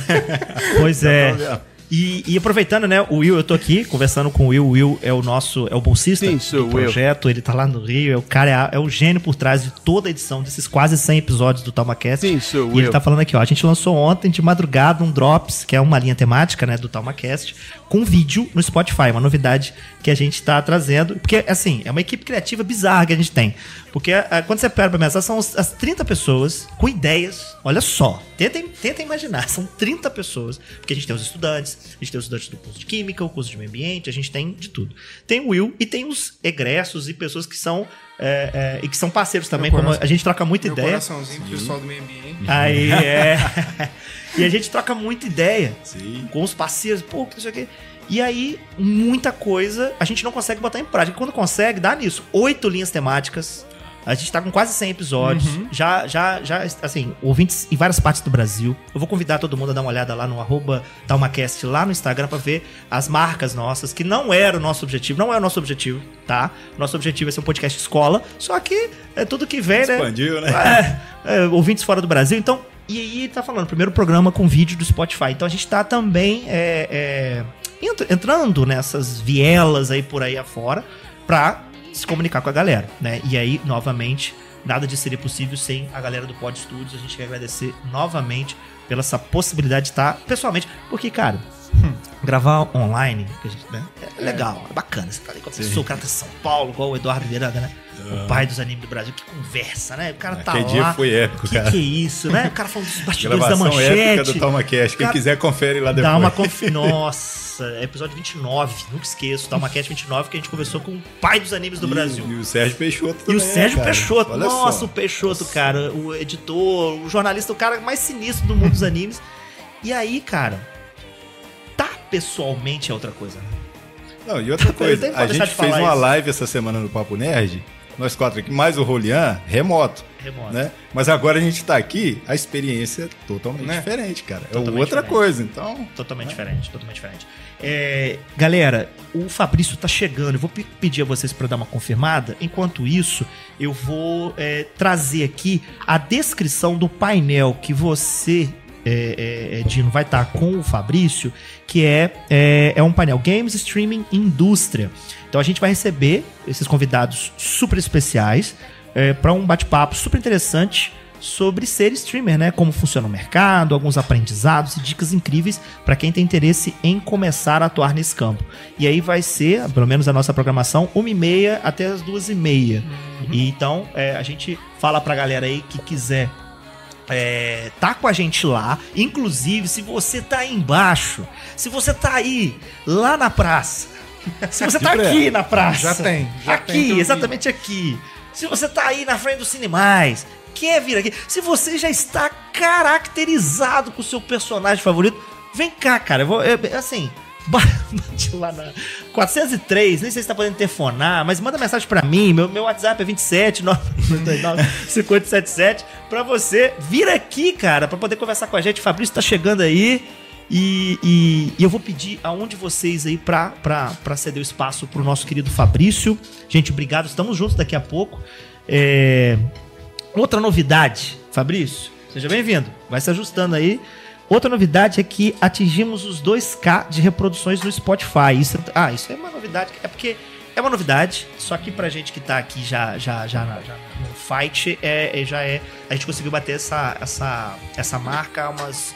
Pois é. E, e aproveitando, né, o Will, eu tô aqui conversando com o Will. O Will é o nosso, é o bolsista Sim, do projeto. Ele tá lá no Rio. É o cara, é, a- é o gênio por trás de toda a edição desses quase 100 episódios do TalmaCast. Sim, sou E ele eu. tá falando aqui, ó. A gente lançou ontem de madrugada um Drops, que é uma linha temática, né, do TalmaCast, com vídeo no Spotify. Uma novidade que a gente tá trazendo. Porque, assim, é uma equipe criativa bizarra que a gente tem. Porque ah, quando você pega pra pensar, são as as 30 pessoas com ideias. Olha só, tentem, tentem imaginar, são 30 pessoas. Porque a gente tem os estudantes, a gente tem os estudantes do curso de Química, o curso de Meio Ambiente, a gente tem de tudo. Tem o Will e tem os egressos e pessoas que são. é, é, e que são parceiros também, Meu como coração- a gente troca muita Meu ideia. coraçãozinho pro pessoal do meio ambiente. Aí é. e a gente troca muita ideia Sim. com os parceiros, pô, que não sei o quê. E aí, muita coisa a gente não consegue botar em prática. Quando consegue, dá nisso. Oito linhas temáticas. A gente tá com quase 100 episódios. Já, já, já, assim, ouvintes em várias partes do Brasil. Eu vou convidar todo mundo a dar uma olhada lá no arroba TalmaCast lá no Instagram pra ver as marcas nossas, que não era o nosso objetivo, não é o nosso objetivo, tá? Nosso objetivo é ser um podcast escola, só que é tudo que vem, né? Expandiu, né? É, é, ouvintes fora do Brasil. Então, e aí tá falando, primeiro programa com vídeo do Spotify. Então a gente tá também é, é, ent- entrando nessas vielas aí por aí afora pra se comunicar com a galera, né? E aí, novamente, nada disso seria possível sem a galera do Pod Studios. A gente quer agradecer novamente pela essa possibilidade de estar pessoalmente. Porque, cara, gravar online gente, né, é legal, é bacana. Você tá ali com a pessoa, o cara tá em São Paulo, igual o Eduardo Miranda, né? O pai dos animes do Brasil, que conversa, né? O cara tá Aquele lá. dia foi épico, que, cara. que é isso, né? O cara falando dos bastidores da Gravação épica manchete. do TalmaCast. Quem Cara, quiser, confere lá depois. Dá uma conf... Nossa, episódio 29, nunca esqueço. TalmaCast 29, que a gente conversou com o pai dos animes do E- Brasil. E o Sérgio Peixoto E também, o Sérgio cara. Peixoto, Olha nossa, só. o Peixoto, cara, o editor, o jornalista, o cara mais sinistro do mundo dos animes. E aí, cara, pessoalmente é outra coisa. né? Não, e outra Eu coisa, tenho que a gente de fez uma isso. live essa semana no Papo Nerd, nós quatro aqui, mais o Rolian, remoto. Remoto. Né? Mas agora a gente tá aqui, a experiência é totalmente Né? diferente, cara. É Totalmente outra diferente. coisa, então. Totalmente diferente, totalmente diferente. É, galera, o Fabrício tá chegando. Eu vou pe- pedir a vocês para dar uma confirmada. Enquanto isso, eu vou é, trazer aqui a descrição do painel que você, é, é, é, Dino, vai estar com o Fabrício, que é, é, é um painel Games Streaming Indústria. Então a gente vai receber esses convidados super especiais para um bate-papo super interessante sobre ser streamer, né? Como funciona o mercado, alguns aprendizados e dicas incríveis para quem tem interesse em começar a atuar nesse campo. E aí vai ser, pelo menos a nossa programação, 1h30 até as 2h30. E então é, a gente fala pra galera aí que quiser é, tá com a gente lá. Inclusive, se você tá aí embaixo, se você tá aí lá na praça, se você tá Aqui, na praça, Já tem, já aqui, tem exatamente aqui. Se você tá aí na frente do Cinemais, quer vir aqui, se você já está caracterizado com o seu personagem favorito, vem cá, cara. Eu vou, eu- assim, bate lá na 403, nem sei se tá podendo telefonar, mas manda mensagem pra mim. Meu, meu WhatsApp é 27 999 5077 pra você vir aqui, cara, pra poder conversar com a gente. O Fabrício tá chegando aí. E, e- e eu vou pedir a um de vocês aí pra, pra ceder o espaço pro nosso querido Fabrício. Gente, obrigado. Estamos juntos daqui a pouco. É, Outra novidade, Fabrício, seja bem-vindo. Vai se ajustando aí. Outra novidade é que atingimos os 2K de reproduções no Spotify. Isso, ah, isso é uma novidade. É porque é uma novidade, só que pra gente que tá aqui já, já, já, já no fight, é, é- já é. A gente conseguiu bater essa, essa, essa marca há umas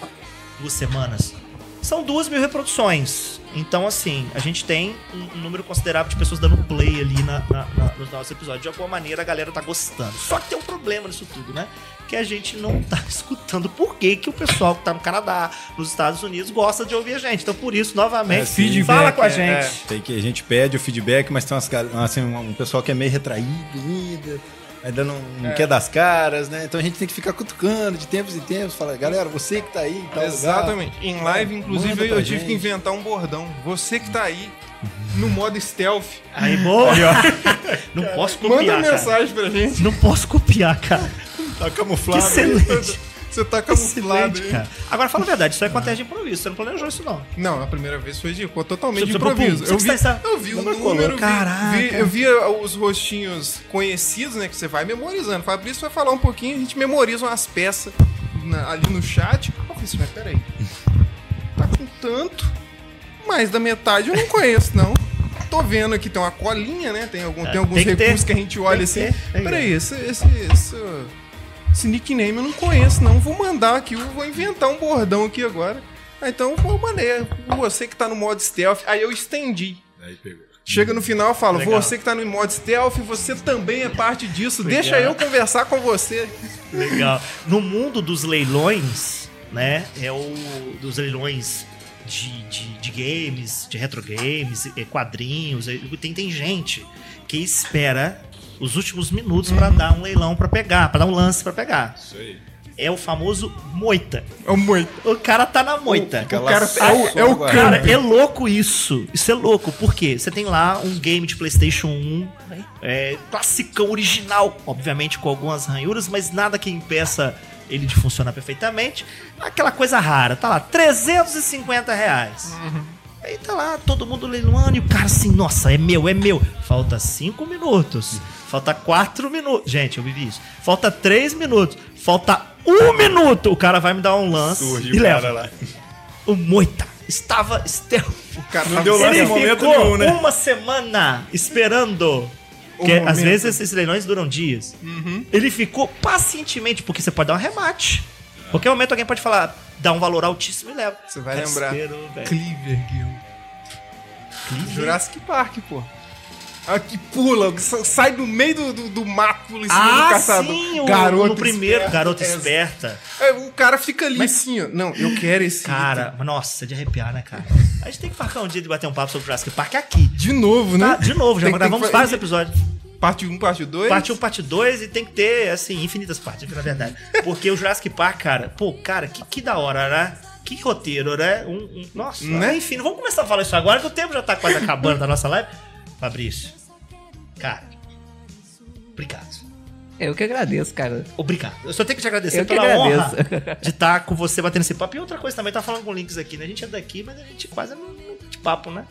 duas semanas. São duas mil reproduções. Então, assim, a gente tem um, um número considerável de pessoas dando play ali na, na- na- nos nossos episódios. De alguma maneira, a galera tá gostando. Só que tem um problema nisso tudo, né? Que a gente não tá escutando por que, que o pessoal que tá no Canadá, nos Estados Unidos, gosta de ouvir a gente. Então, por isso, novamente, É, feedback, fala com a é, gente. é. Tem que, a gente pede o feedback, mas tem umas, assim, um, um pessoal que é meio retraído ainda, ainda não, não quer das caras, né? Então a gente tem que ficar cutucando de tempos em tempos, fala, galera, você que tá aí, em tal lugar, Exatamente. Em live, inclusive, Manda eu, eu tive que inventar um bordão. Você que tá aí no modo stealth, Aí, boa. Não posso manda copiar, cara. mensagem pra gente. Não posso copiar, cara. tá Que camuflado. excelente. Você tá camuflado aí. cara. Agora, fala a verdade, isso é acontece de improviso. Você não planejou isso, não. Não, a primeira vez foi de totalmente de improviso. Eu vi, eu vi o número, vi, Caraca. vi- eu via os rostinhos conhecidos, né, que você vai memorizando. Fabrício vai falar um pouquinho, a gente memoriza umas peças na- ali no chat. Falei assim, mas peraí, tá com tanto, mais da metade eu não conheço, não. Tô vendo aqui, tem uma colinha, né, tem, algum, tem alguns tem que ter. recursos que a gente olha Tem assim. tem que Peraí, esse, esse, esse, esse nickname eu não conheço, não. Vou mandar aqui, eu vou inventar um bordão aqui agora. Ah, Então, pô, maneiro. Você que tá no modo stealth, aí eu estendi. Aí pegou. Chega no final eu falo, Legal. você que tá no modo stealth, você também é parte disso. Deixa eu conversar com você. Legal. No mundo dos leilões, né? É o dos leilões de, de, de games, de retro games, quadrinhos. Tem, tem gente que espera os últimos minutos pra dar um leilão pra pegar, pra dar um lance pra pegar. Isso aí. É o famoso moita. É o muito. O cara tá na moita. O lá cara é o- é o agora. Cara, é louco isso. Isso é louco. Por quê? Você tem lá um game de PlayStation 1, é, classicão original, obviamente com algumas ranhuras, mas nada que impeça ele de funcionar perfeitamente. Aquela coisa rara, tá lá, 350 reais. Aí tá lá, todo mundo leiloando e o cara assim, nossa, é meu, é meu. Falta 5 minutos. Falta 4 minutos. Gente, eu vivi isso. Falta 3 minutos. Falta 1 minuto. O cara vai me dar um lance Surge e o leva. lá. O Moita estava stealth. O cara Não deu lance em momento ficou nenhum, né? uma semana esperando. Porque Um às vezes esses leilões duram dias. Uhum. Ele ficou pacientemente, porque você pode dar um remate. Qualquer momento alguém pode falar, dá um valor altíssimo e leva. Você vai lembrar. esperou. Cleaver Guild. Jurassic Park, pô. Ah, que pula, sa- sai do meio do, do, do mato pula em cima do Ah, caçador. sim, o, Garoto no primeiro, esperto. garoto É, esperta. é, o cara fica ali assim, ó. Não, eu quero esse. Cara, nossa, é de arrepiar, né, cara? A gente tem que marcar um dia de bater um papo sobre Jurassic Park aqui. item. De novo, né? Tá, de novo, já gravamos vários episódios. Parte 1, parte 2. Parte 1, parte 2 e tem que ter, assim, infinitas partes, na verdade. Porque o Jurassic Park, cara, pô, cara, que, que da hora, né? Que roteiro, né? Um, um- nossa, Né? enfim, não vamos começar a falar isso agora, que o tempo já tá quase acabando da nossa live. Fabrício, cara, obrigado. Eu que agradeço, cara. Obrigado. Eu só tenho que te agradecer Eu que pela honra agradeço. de estar com você batendo esse papo. E outra coisa também, tá falando com links aqui, né? A gente é daqui, mas a gente quase não de papo, né?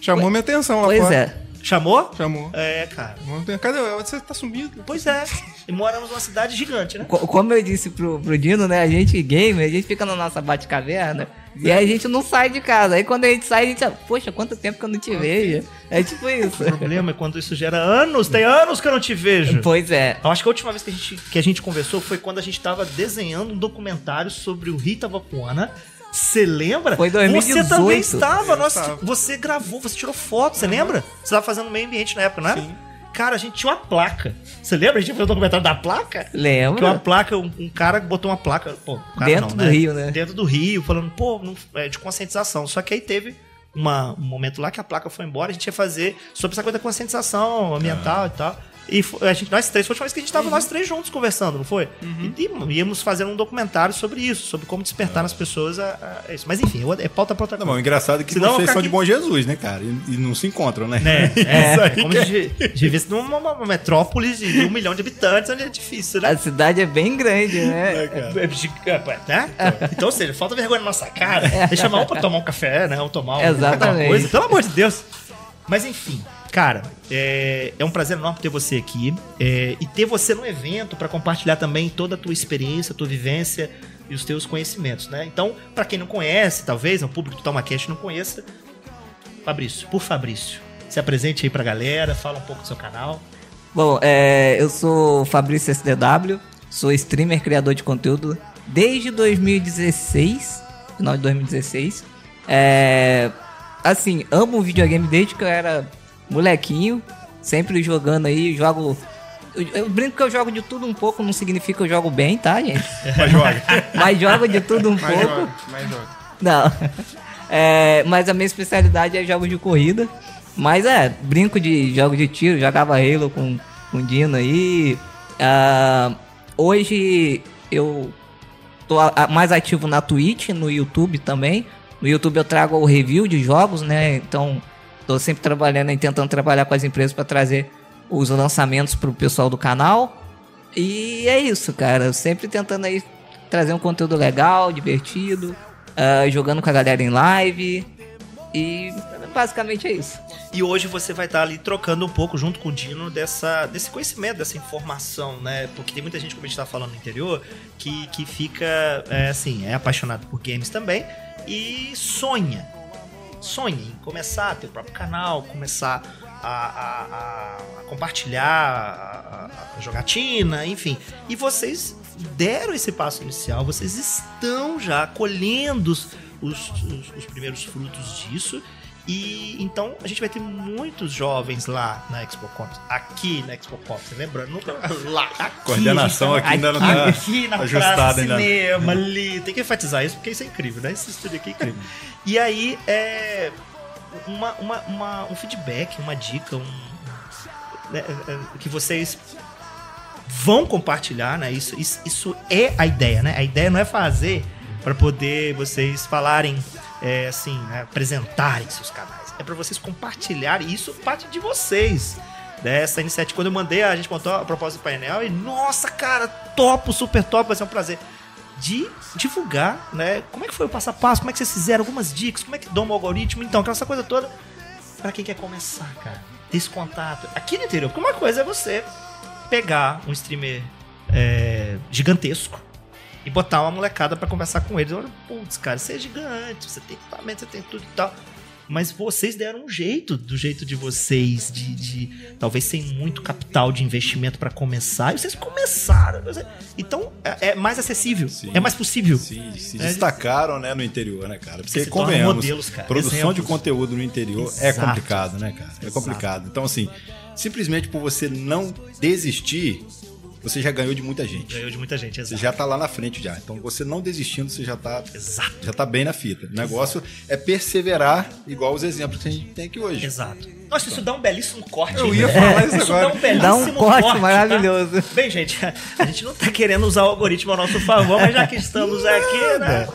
Chamou minha atenção lá Pois fora. é. Chamou? Chamou. É, cara. Cadê? Você tá sumido? Pois é. E moramos numa cidade gigante, né? Co- Como eu disse pro, pro Dino, né? A gente gamer, a gente fica na nossa bate-caverna e aí a gente não sai de casa. Aí quando a gente sai, a gente. Poxa, quanto tempo que eu não te vejo. É tipo isso. O problema é quando isso gera anos. Tem anos que eu não te vejo. Pois é. Eu acho que a última vez que a gente, que a gente conversou foi quando a gente tava desenhando um documentário sobre o Rita Vapuana. Você lembra? Foi 2018. Você também estava. Estava. você gravou, você tirou foto, você lembra? Você tava fazendo meio ambiente na época, não era? Sim. Cara, a gente tinha uma placa. Você lembra? A gente fez um documentário da placa? Que uma placa, um, um cara botou uma placa. Pô, cara Dentro não, do Rio, né? Dentro do Rio, falando, pô, não- é, de conscientização. Só que aí teve uma- um momento lá que a placa foi embora, a gente ia fazer sobre essa coisa da conscientização ambiental e tal. E a gente, nós três, foi a última vez que a gente tava nós três juntos conversando, não foi? E, e íamos fazendo um documentário sobre isso, sobre como despertar nas pessoas a, a isso. Mas enfim, é pauta pra outra Não, coisa. mas o engraçado é que Senão vocês são ficar de bom Jesus, né, cara? E, e não se encontram, né? Né? Isso É, aí como é- de, de vez numa uma, uma metrópole de um milhão de habitantes, onde é difícil, né? A cidade é bem grande, né? É, giga- né? Então, ou seja, falta vergonha na nossa cara. Deixa chamar um pra tomar um café, né? Ou tomar um- Exatamente. alguma coisa. Pelo amor de Deus. Mas enfim, cara, é, é um prazer enorme ter você aqui. é, e ter você no evento pra compartilhar também toda a tua experiência, a tua vivência e os teus conhecimentos, né? Então, pra quem não conhece, talvez, o público do TalmaCast não conheça, Fabrício, por Fabrício, se apresente aí pra galera, fala um pouco do seu canal. Bom, é, eu sou Fabrício SDW, sou streamer, criador de conteúdo desde 2016, final de 2016. É, assim, amo videogame desde que eu era molequinho, sempre jogando aí, jogo. Eu, eu brinco que eu jogo de tudo um pouco, não significa que eu jogo bem, tá, gente? Mas joga. Mas jogo de tudo um Mais pouco. joga, mais joga. Não. É, mas a minha especialidade é jogos de corrida. Mas é, brinco de jogos de tiro, jogava Halo com, com o Dino aí. Ah, hoje eu tô mais ativo na Twitch, no YouTube também. No YouTube eu trago o review de jogos, né? Então tô sempre trabalhando e tentando trabalhar com as empresas para trazer os lançamentos pro pessoal do canal. E é isso, cara. Sempre tentando aí trazer um conteúdo legal, divertido, ah, jogando com a galera em live. E basicamente é isso. E hoje você vai estar ali trocando um pouco junto com o Dino dessa, desse conhecimento, dessa informação, né? Porque tem muita gente, como a gente tá falando no interior, que, que fica, é, assim, é apaixonado por games também e sonha. Sonha em começar a ter o próprio canal, começar a, a- a- compartilhar a, a- jogatina, enfim. E vocês deram esse passo inicial, vocês estão já colhendo os- os- os primeiros frutos disso. E então a gente vai ter muitos jovens lá na Expo aqui na Expo Conference, lembrando, nunca lá, aqui, Coordenação aqui ainda não tá aqui na ajustada praça, ainda. cinema, ali, tem que enfatizar isso porque isso é incrível, né? Esse estúdio aqui é incrível. E aí é uma, uma, uma- um feedback, uma dica, um, né, é, é, que vocês vão compartilhar, né? Isso, isso, isso é a ideia, né? A ideia não é fazer para poder vocês falarem, é, assim, né? apresentarem seus canais. É para vocês compartilharem. E isso parte de vocês. Dessa iniciativa. Quando eu mandei, a gente montou a proposta do painel e, nossa, cara, topo, super top, vai ser um prazer. De divulgar, né? Como é que foi o passo a passo? Como é que vocês fizeram? Algumas dicas? Como é que doma o algoritmo? Então, aquela coisa toda. Pra quem quer começar, cara. Esse contato. Aqui no interior. Porque uma coisa é você pegar um streamer é, gigantesco e botar uma molecada pra conversar com eles. Olha, putz, cara, você é gigante, você tem equipamento, você tem tudo e tal. Mas vocês deram um jeito, do jeito de vocês, de, de talvez sem muito capital de investimento pra começar. E vocês começaram. Então é, é mais acessível, é mais possível. Se, se É, destacaram, né, no interior, né, cara? Porque, tornam convenhamos, modelos, cara, produção exemplos. de conteúdo no interior é Exato. complicado, né, cara? É Exato. complicado. Então, assim, simplesmente por você não desistir, você já ganhou de muita gente. Ganhou de muita gente, Você exato. já tá lá na frente já. Então você não desistindo, você já tá, Exato. já tá bem na fita. O negócio é perseverar, igual os exemplos que a gente tem aqui hoje. Exato. Nossa, isso dá um belíssimo corte. Eu ia falar isso Isso agora. dá um belíssimo Dá um corte maravilhoso. Tá? Bem, gente, a gente não tá querendo usar o algoritmo a nosso favor, mas já que estamos aqui, né?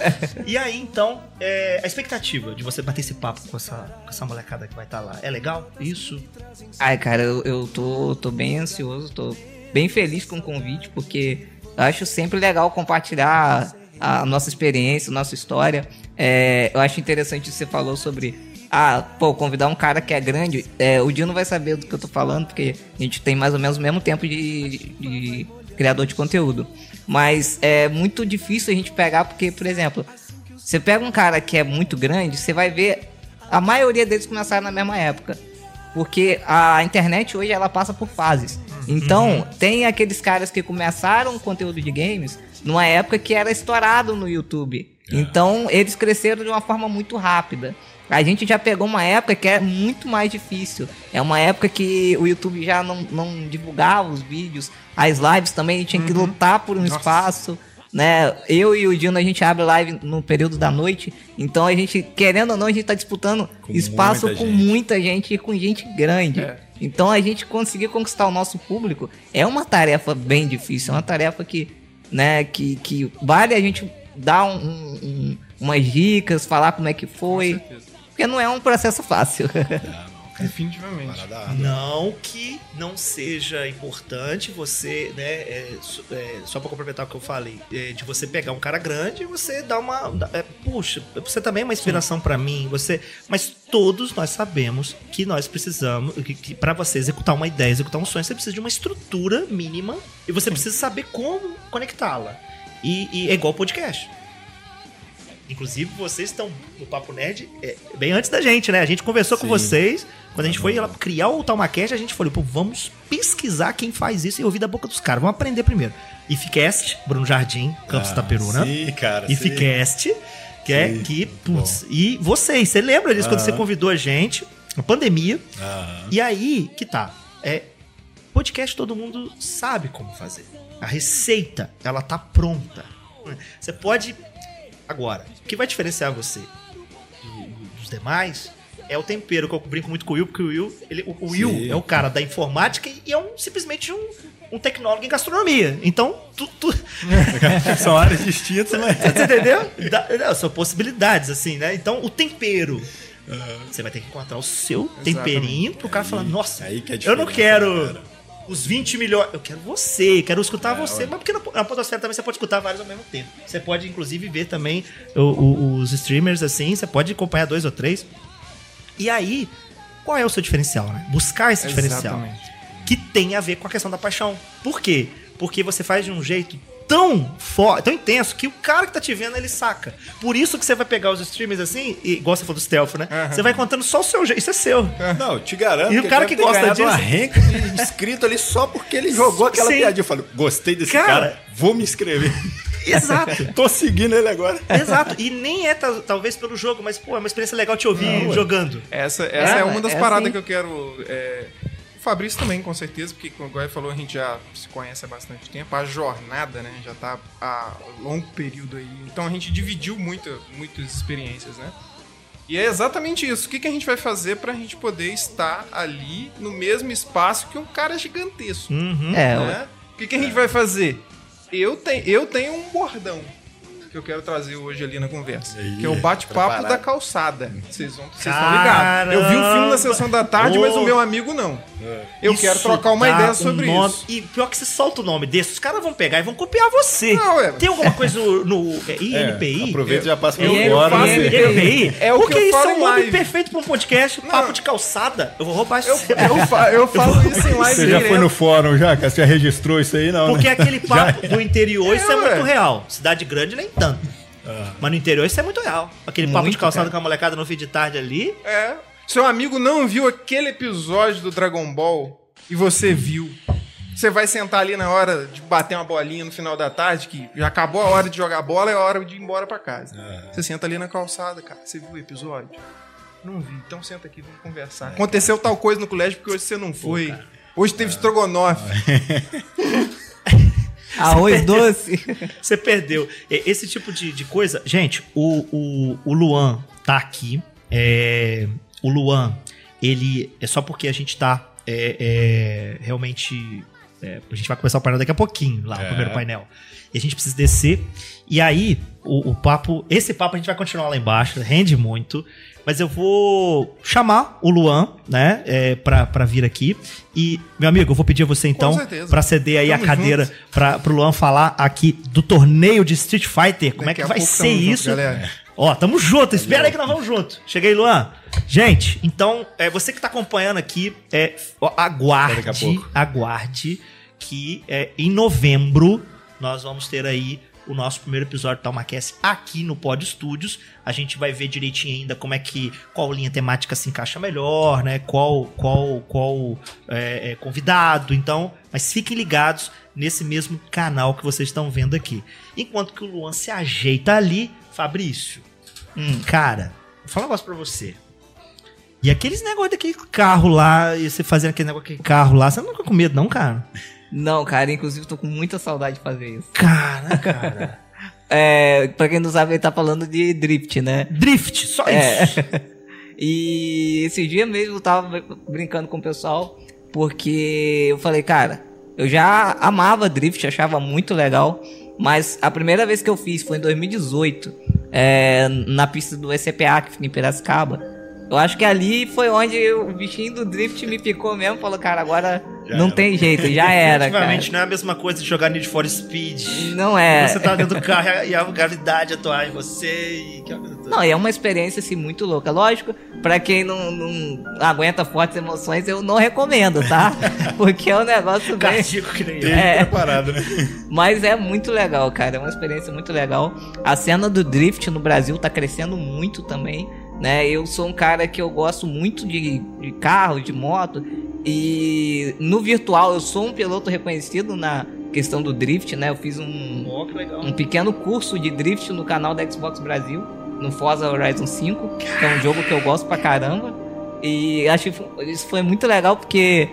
E aí, então, é, a expectativa de você bater esse papo com essa, com essa molecada que vai estar lá, é legal? Isso? Ai, cara, eu, eu tô, tô bem ansioso, tô bem feliz com o convite, porque acho sempre legal compartilhar a nossa experiência, a nossa história. É, eu acho interessante você falou sobre. Ah, pô, convidar um cara que é grande. É, o Dino vai saber do que eu tô falando, porque a gente tem mais ou menos o mesmo tempo de, de criador de conteúdo. Mas é muito difícil a gente pegar, porque, por exemplo, você pega um cara que é muito grande, você vai ver. A maioria deles começaram na mesma época. Porque a internet hoje ela passa por fases. Então, tem aqueles caras que começaram o conteúdo de games numa época que era estourado no YouTube. Então, eles cresceram de uma forma muito rápida. A gente já pegou uma época que é muito mais difícil. É uma época que o YouTube já não, não divulgava os vídeos. As lives também tinha que lutar por um espaço né? Eu e o Dino a gente abre live no período da noite, então a gente, querendo ou não, a gente tá disputando Com espaço muita com gente. muita gente e com gente grande. Então a gente conseguir conquistar o nosso público é uma tarefa bem difícil, é uma tarefa que, né, que, que vale a gente dar um, um- um- umas dicas, falar como é que foi, porque não é um processo fácil. Definitivamente. Não que não seja importante você, né, é, é, só pra complementar o que eu falei, é, de você pegar um cara grande e você dar uma, é, puxa, você também é uma inspiração pra mim, você, mas todos nós sabemos que nós precisamos, que, que para você executar uma ideia, executar um sonho, você precisa de uma estrutura mínima e você precisa saber como conectá-la. E, e é igual podcast. Inclusive, vocês estão no Papo Nerd é, bem antes da gente, né? A gente conversou com Sim. vocês. Quando a gente foi lá criar o Talmacast, a gente falou, pô, vamos pesquisar quem faz isso e ouvir da boca dos caras. Vamos aprender primeiro. Ificast, Bruno Jardim, Campos Ah, Taperuna. Sim, cara. Ificast, que é Sim. que, putz, e vocês, você lembra disso quando você convidou a gente? Na pandemia. E aí, que tá. É, podcast todo mundo sabe como fazer. A receita, ela tá pronta. Você pode. Agora, o que vai diferenciar você do- dos demais é o tempero, que eu brinco muito com o Will, porque o Will, ele, o, o Will é o cara da informática e é um, simplesmente um, um tecnólogo em gastronomia. Então, tu, tu, São áreas distintas, mas. você entendeu? Não, são possibilidades, assim, né? Então, o tempero. Você vai ter que encontrar o seu temperinho pro cara falar, nossa, Aí que é eu não quero cara. Os 20 milhões. Eu quero você, quero escutar É, você. Mas porque na, na Podosfera também você pode escutar vários ao mesmo tempo. Você pode, inclusive, ver também o- o- os streamers assim. Você pode acompanhar dois ou três. E aí, qual é o seu diferencial, né? Buscar esse diferencial. Exatamente. Que tem a ver com a questão da paixão. Por quê? Porque você faz de um jeito tão forte, tão intenso, que o cara que tá te vendo, ele saca. Por isso que você vai pegar os streamers assim, e, falou do stealth, né? Você vai contando só o seu jeito. Isso é seu. Não, eu te garanto. E o cara que gosta disso- uma renca de inscrito ali só porque ele jogou aquela Sim. piadinha. Eu falei, gostei desse Cara. cara, vou me inscrever. Exato. Tô seguindo ele agora. Exato. E nem é tal- talvez pelo jogo, mas, pô, é uma experiência legal te ouvir Não, ué. jogando. Essa, essa é, É, uma das é paradas assim. que eu quero. é, Fabrício também, com certeza, porque, como o falou, a gente já se conhece há bastante tempo. A jornada, né? Já tá há longo período aí. Então a gente dividiu muita, muitas experiências, né? E é exatamente isso. O que, que a gente vai fazer pra gente poder estar ali no mesmo espaço que um cara gigantesco? Uhum. É, né? O que, que a gente vai fazer? Eu, tenho eu tenho um bordão que eu quero trazer hoje ali na conversa. Aí, que é o bate-papo da calçada. Vocês vão vocês estão ligados. Eu vi o filme na sessão da tarde, mas o meu amigo não. Eu Isso quero trocar uma dá ideia um sobre nome- isso. E pior que você solta o nome desse, os caras vão pegar e vão copiar você. Não, ué. Tem alguma coisa no, é, INPI? aproveita e já passa eu fora. faço- né? INPI? É o que Porque eu isso falo é um nome live. perfeito pra um podcast, papo de calçada. Eu vou roubar isso. Eu, eu, fa- eu falo isso em live Você já foi no fórum já, cara? Você já registrou isso aí, não? Porque né? aquele papo do interior, isso é, É, ué. muito real. Cidade grande, nem tanto. Mas no interior, isso é muito real. Aquele papo de Muito, calçada cara. com a molecada no fim de tarde ali. É. Seu amigo não viu aquele episódio do Dragon Ball e você viu. Você vai sentar ali na hora de bater uma bolinha no final da tarde, que já acabou a hora de jogar bola, é a hora de ir embora pra casa. Você senta ali na calçada, cara. Você viu o episódio? Não vi. Então senta aqui, vamos conversar. Aconteceu tal coisa no colégio porque hoje você não foi. Hoje teve estrogonofe. Arroz doce. Você perdeu. E- Esse tipo de, de coisa. Gente, o, o, o Luan tá aqui. É, o Luan, ele. É só porque a gente tá é, é, realmente. é, a gente vai começar o painel daqui a pouquinho, lá, o É. primeiro painel. E a gente precisa descer. E aí, o, o papo. Esse papo a gente vai continuar lá embaixo, rende muito. Mas eu vou chamar o Luan, né, é, pra, pra vir aqui. E, meu amigo, eu vou pedir a você então pra ceder aí Tamo a cadeira junto. pra, pro Luan falar aqui do torneio de Street Fighter. Como Daqui é que vai ser junto, isso? galera. Ó, tamo junto. Espera aí que nós vamos junto. Cheguei, Luan. Gente, então, é, você que tá acompanhando aqui, é, ó, aguarde, aguarde que é, em novembro nós vamos ter aí o nosso primeiro episódio do Talmacast aqui no Pod Studios. A gente vai ver direitinho ainda como é que qual linha temática se encaixa melhor, né? Qual qual qual é, é, convidado. Então, mas fiquem ligados nesse mesmo canal que vocês estão vendo aqui. Enquanto que o Luan se ajeita ali, Fabrício. Hum, cara, vou falar um negócio pra você. E aqueles negócios daquele carro lá, e você fazendo aquele negócio daquele carro lá, você não fica com medo, não, cara? Não, cara, inclusive tô com muita saudade de fazer isso. Cara, cara. É, pra quem não sabe, ele tá falando de drift, né? Drift, só É. isso. E esse dia mesmo eu tava br- brincando com o pessoal, porque eu falei, cara, eu já amava drift, achava muito legal, mas a primeira vez que eu fiz foi em 2018, é, na pista do ECPA, que fica em Piracicaba. Eu acho que ali foi onde o bichinho do drift me picou mesmo, falou, cara, agora Já não era. tem jeito, já era. Definitivamente não é a mesma coisa de jogar Need for Speed. Não é. Você tá dentro do carro e a gravidade atuar em você e que coisa toda. Não, e é uma experiência assim muito louca. Lógico, pra quem não, não aguenta fortes emoções, eu não recomendo, tá? Porque é um negócio bem. Cardíaco que nem É. preparado, né? Mas é muito legal, cara. É uma experiência muito legal. A cena do drift no Brasil tá crescendo muito também. Né? Eu sou um cara que eu gosto muito de, de carro, de moto. E no virtual eu sou um piloto reconhecido na questão do drift, né? Eu fiz um, legal. um pequeno curso de drift no canal da Xbox Brasil, no Forza Horizon 5, que é um jogo que eu gosto pra caramba. E acho que isso foi muito legal porque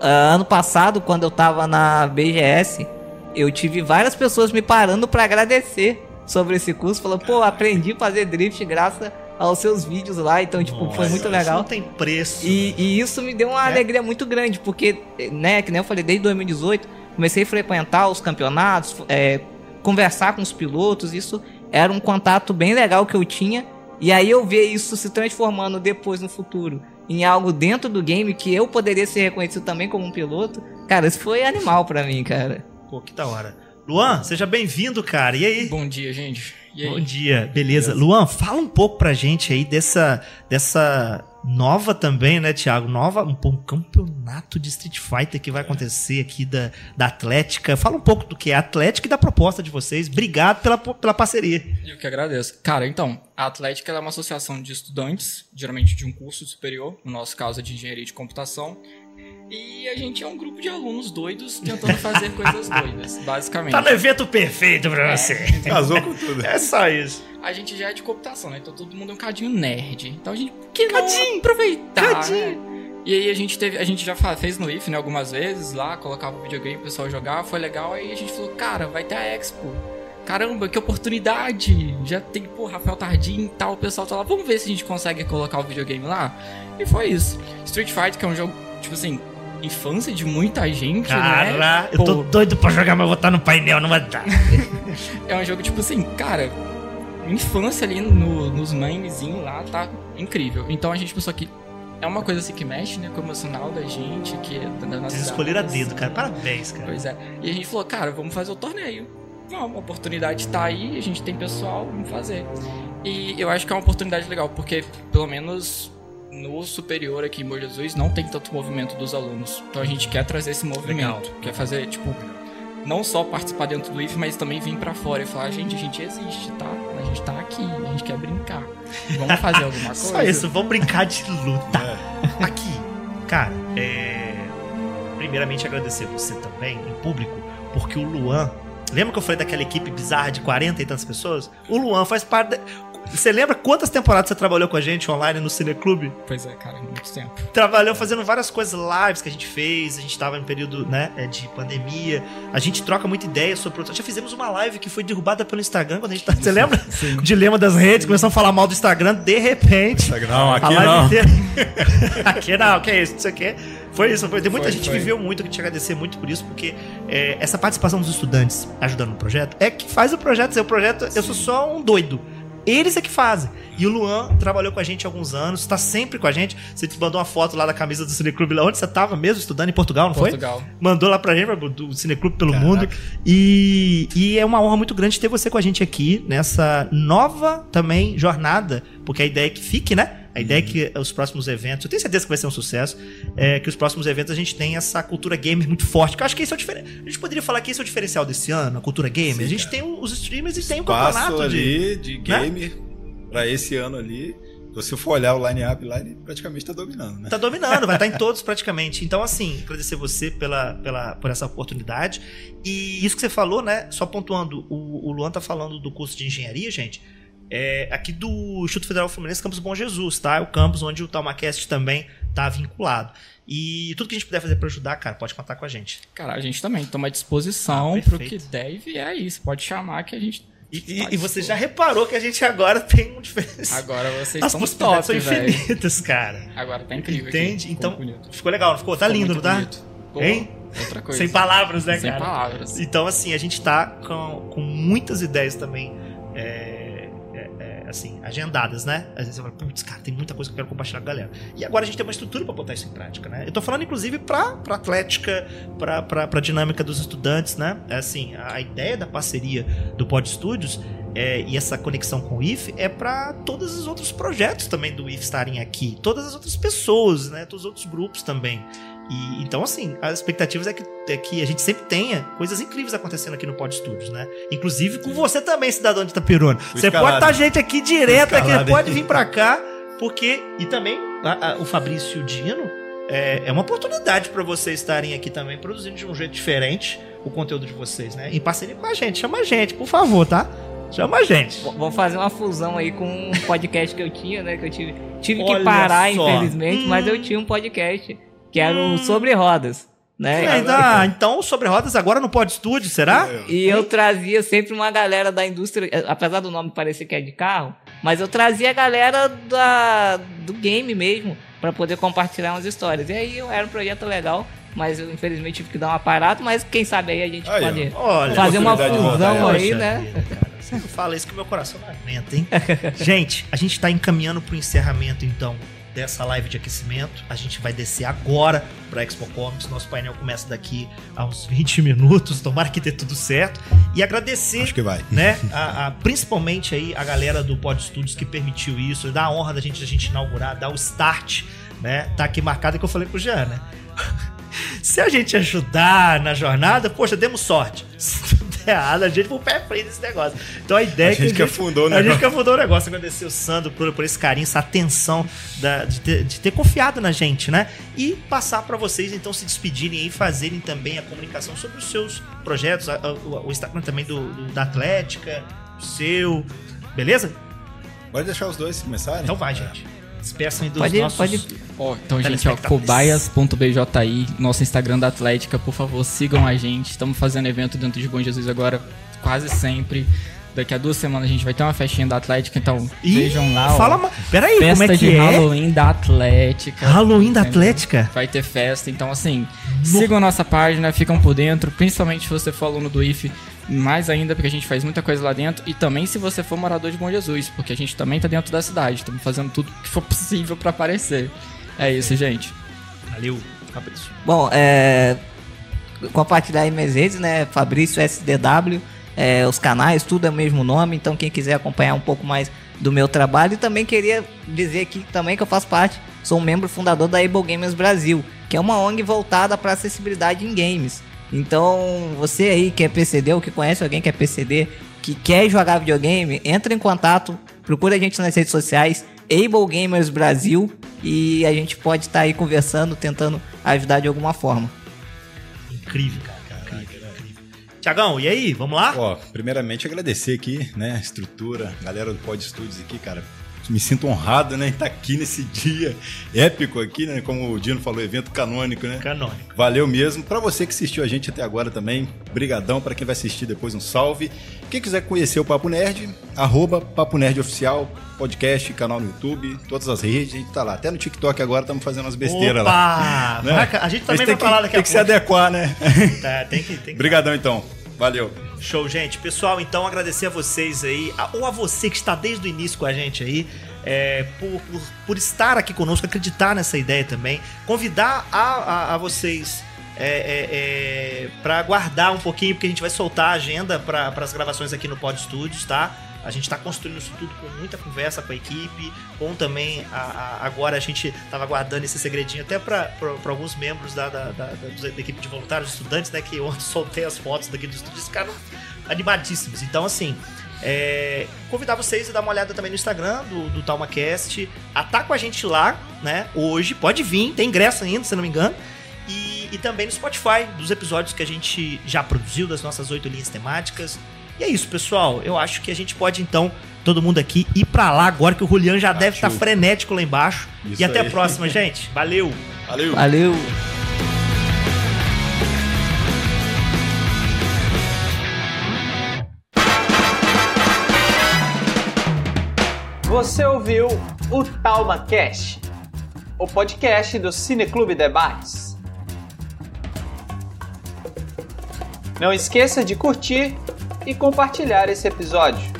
ah, ano passado, quando eu tava na BGS, eu tive várias pessoas me parando pra agradecer sobre esse curso, falando, pô, aprendi a fazer drift graças aos seus vídeos lá, então, tipo, foi Nossa, muito isso legal. Não tem preço. E, e isso me deu uma É. alegria muito grande, porque, né, que nem eu falei, desde 2018, comecei a frequentar os campeonatos, é, conversar com os pilotos, isso era um contato bem legal que eu tinha. E aí eu ver isso se transformando depois no futuro em algo dentro do game que eu poderia ser reconhecido também como um piloto, cara, isso foi animal pra mim, cara. Pô, que da hora. Luan, seja bem-vindo, cara. E aí? Bom dia, gente. Bom dia, beleza. Luan, fala um pouco pra gente aí dessa, dessa nova também, né, Thiago? Nova, um, um campeonato de Street Fighter que vai acontecer aqui da, da Atlética. Fala um pouco do que é a Atlética e da proposta de vocês. Obrigado pela, pela parceria. Eu que agradeço. Cara, então, a Atlética é uma associação de estudantes, geralmente de um curso superior, no nosso caso é de engenharia de computação. E a gente é um grupo de alunos doidos tentando fazer coisas doidas, basicamente. Tá no evento perfeito pra você. Casou com tudo. É só isso. A gente já é de computação, né? Então todo mundo é um cadinho nerd. Então a gente por que não aproveitar, né? E aí a gente teve, a gente já fez no IF, né, algumas vezes lá, colocava o videogame, o pessoal jogava, foi legal, aí a gente falou, cara, vai ter a Expo. Caramba, que oportunidade! Já tem, pô, Rafael Tardim e tal, o pessoal tá lá, vamos ver se a gente consegue colocar o videogame lá. E foi isso. Street Fighter, que é um jogo, tipo assim, infância de muita gente, né? Cara, eu tô Pô, doido pra jogar, mas vou estar no painel, não vai dar. é um jogo, tipo assim, cara, infância ali no- nos memezinhos lá tá incrível. Então a gente pensou que é uma coisa assim que mexe, né, com o emocional da gente, que é da nossa Vocês escolheram a dedo, cara. Parabéns, cara. Pois é. E a gente falou, cara, vamos fazer o torneio. Vamos, a oportunidade tá aí, a gente tem pessoal, vamos fazer. E eu acho que é uma oportunidade legal, porque pelo menos no superior aqui em Bom Jesus não tem tanto movimento dos alunos. Então a gente quer trazer esse movimento. Quer fazer, tipo, não só participar dentro do IF, mas também vir pra fora e falar, gente, a gente existe, tá? A gente tá aqui, a gente quer brincar. Vamos fazer alguma coisa? Só isso, vamos brincar de luta. Aqui, cara, é... primeiramente agradecer você também, em público, porque o Luan. Lembra que eu falei daquela equipe bizarra de 40 e tantas pessoas? O Luan faz parte. Da... Você lembra quantas temporadas você trabalhou com a gente online no Cineclube? Pois é, cara, muito tempo. Trabalhou fazendo várias coisas, lives que a gente fez, a gente tava em período, né, é, de pandemia. A gente troca muita ideia sobre produção. Já fizemos uma live que foi derrubada pelo Instagram quando a gente tá. Você lembra? Sim. Dilema das redes, começamos a falar mal do Instagram, de repente. Não, aqui a live não. inteira- aqui não, que é isso, isso aqui. Foi isso, foi. Tem muita Foi, gente foi. viveu muito, que te agradecer muito por isso, porque é, essa participação dos estudantes ajudando no projeto é que faz o projeto ser o projeto. Eu sou só um doido. Eles é que fazem. E o Luan trabalhou com a gente há alguns anos, tá sempre com a gente. Você te mandou uma foto lá da camisa do Cineclube, lá onde você tava mesmo, estudando em Portugal, não Portugal. foi? Mandou lá pra gente, do Cineclube pelo mundo. E, e é uma honra muito grande ter você com a gente aqui nessa nova também jornada, porque a ideia é que fique, né? A ideia é que os próximos eventos, eu tenho certeza que vai ser um sucesso, é que os próximos eventos a gente tem essa cultura gamer muito forte, que eu acho que esse é o diferencial. A gente poderia falar que esse é o diferencial desse ano, a cultura gamer. a gente tem os streamers e tem o campeonato ali de, de né? game pra esse ano ali. Se você for olhar o line-up lá, ele praticamente tá dominando, né? Tá dominando, vai estar em todos praticamente. Então, assim, agradecer você pela, pela, por essa oportunidade. E isso que você falou, né? Só pontuando, o, o Luan tá falando do curso de engenharia, gente. É aqui do Instituto Federal Fluminense, Campus Bom Jesus, tá? É o campus onde o TalmaCast também tá vinculado. E tudo que a gente puder fazer pra ajudar, cara, pode contar com a gente. Cara, a gente também toma à disposição Ah, pro que deve é isso. Pode chamar que a gente. E, e- e você já reparou que a gente agora tem um diferencial. Agora vocês As possibilidades top, são infinitas, cara. Agora tá incrível. aqui. Entende? Ficou Então, bonito. ficou legal, não ficou? Tá Ficou lindo, não tá? bonito. Pô, Hein? Outra coisa. Sem palavras, né, Sem cara? palavras. Então, assim, a gente tá com, com muitas ideias também, é, assim, agendadas, né? Às vezes você fala, putz, cara, tem muita coisa que eu quero compartilhar com a galera. E agora a gente tem uma estrutura pra botar isso em prática, né? Eu tô falando, inclusive, pra, pra atlética, pra, pra, pra dinâmica dos estudantes, né? É assim, a, a ideia da parceria do Pod Studios é, e essa conexão com o IF é para todos os outros projetos também do IF estarem aqui, todas as outras pessoas, né? Todos os outros grupos também. E, então, assim, as expectativas é que, é que a gente sempre tenha coisas incríveis acontecendo aqui no Pod Studios, né? Inclusive com você também, cidadão de Itapirona. Você escalado. pode estar gente aqui direto, aqui, pode vir pra cá, porque. E também a- a- o Fabrício Dino é, é uma oportunidade para vocês estarem aqui também produzindo de um jeito diferente o conteúdo de vocês, né? Em parceria com a gente. Chama a gente, por favor, tá? Chama a gente. V- Vamos fazer uma fusão aí com um podcast que eu tinha, né? Que eu tive, tive que parar, só. infelizmente, mas eu tinha um podcast que era o Sobre Rodas, né? É, tá, então, sobre rodas agora no Pod Studio, será? E eu trazia sempre uma galera da indústria, eh, apesar do nome parecer que é de carro, mas eu trazia a galera da, do game mesmo, pra poder compartilhar umas histórias. E aí era um projeto legal, mas eu infelizmente tive que dar uma parada, mas quem sabe aí a gente Aí, pode Olha, fazer uma fusão aí, né? Você não fala isso que o meu coração não aguenta, hein? gente, a gente tá encaminhando pro encerramento, então, dessa live de aquecimento. A gente vai descer agora pra Expo Comics. Nosso painel começa daqui a uns 20 minutos. Tomara que dê tudo certo. E agradecer Acho que vai. né? A, a- principalmente aí a galera do Pod Studios que permitiu isso, dá a honra da gente, da gente inaugurar, dar o start, né? Tá aqui marcado que eu falei pro Jean, né? Se a gente ajudar na jornada, poxa, demos sorte. Errado, a gente vai pé frente nesse negócio. Então a ideia A é que gente que afundou o A gente negócio. que afundou o negócio. Agradecer o Sandro por, por esse carinho, essa atenção da- de, ter, de ter confiado na gente, né? E passar pra vocês, então, se despedirem e fazerem também a comunicação sobre os seus projetos, a- a- o, o Instagram também do, do- da Atlética, o seu. Beleza? Pode deixar os dois começarem? Então vai, gente. Despeçam aí dos Pode ir, nossos. pode ir. Ó, então, gente, ó, cobaias.bji, nosso Instagram da Atlética, por favor, sigam a gente. Estamos fazendo evento dentro de Bom Jesus agora quase sempre. Daqui a duas semanas a gente vai ter uma festinha da Atlética, então Ih, vejam lá. ó. Fala, ma- peraí, Festa como é que de é? Halloween da Atlética. Halloween da? Atlética? Vai ter festa, então assim, sigam a nossa página, ficam por dentro, principalmente se você for aluno do IF, mais ainda, porque a gente faz muita coisa lá dentro, e também se você for morador de Bom Jesus, porque a gente também tá dentro da cidade, estamos fazendo tudo que for possível pra aparecer. É isso, gente. Valeu, Fabrício. Bom, é. Compartilhar aí minhas redes, né? Fabrício SDW, é, os canais, tudo é o mesmo nome. Então, quem quiser acompanhar um pouco mais do meu trabalho. E também queria dizer aqui também que eu faço parte, sou um membro fundador da Able Gamers Brasil, que é uma ONG voltada para acessibilidade em games. Então, você aí que é PCD ou que conhece alguém que é PCD, que quer jogar videogame, entra em contato, procura a gente nas redes sociais, Able Gamers Brasil, e a gente pode estar aí conversando, tentando ajudar de alguma forma. Incrível, cara. Tiagão, e aí, vamos lá? Ó, primeiramente agradecer aqui, né, a estrutura, galera do Pod Studios aqui, cara. Me sinto honrado, né, em estar aqui nesse dia épico aqui, né, como o Dino falou, evento canônico, né? Canônico. Valeu mesmo. Pra você que assistiu a gente até agora também, brigadão. Pra quem vai assistir depois, um salve. Quem quiser conhecer o Papo Nerd, arroba Papo Nerd Oficial, podcast, canal no YouTube, todas as redes, a gente tá lá. Até no TikTok agora estamos fazendo umas besteiras Opa! lá. Né? A gente também vai tem que, falar daqui Tem a que se pouco. adequar, né? Tá, tem que, tem que Brigadão então. Valeu. Show, gente. Pessoal, então agradecer a vocês aí, ou a você que está desde o início com a gente aí, é, por, por, por estar aqui conosco, acreditar nessa ideia também. Convidar a, a, a vocês é, para guardar um pouquinho, porque a gente vai soltar a agenda para as gravações aqui no Pod Studios, tá? A gente está construindo isso tudo com muita conversa com a equipe, com também a, a- agora a gente estava guardando esse segredinho até para alguns membros da, da, da, da- equipe de voluntários, estudantes, né? Que ontem soltei as fotos daqui do estúdio, ficaram animadíssimos. Então, assim, é, convidar vocês a dar uma olhada também no Instagram do, do TalmaCast. Ah, tá com a gente lá, né? Hoje, pode vir, tem ingresso ainda, se não me engano. E, e também no Spotify, dos episódios que a gente já produziu, das nossas oito linhas temáticas. E é isso, pessoal. Eu acho que a gente pode, então, todo mundo aqui, ir pra lá agora, que o Julian já deve estar frenético lá embaixo. Isso e até aí. a próxima, gente. Valeu! Valeu! Valeu! Você ouviu o Talma Cast, o podcast do Cineclube Debates. Não esqueça de curtir e compartilhar esse episódio.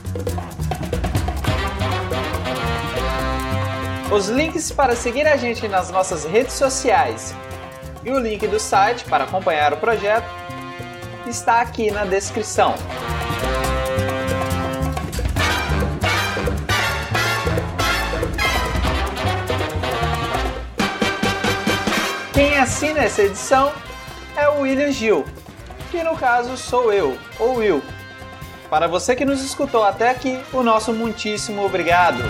Os links para seguir a gente nas nossas redes sociais e o link do site para acompanhar o projeto está aqui na descrição. Quem assina essa edição é o William Gil, que no caso sou eu, ou Will. Para você que nos escutou até aqui, o nosso muitíssimo obrigado.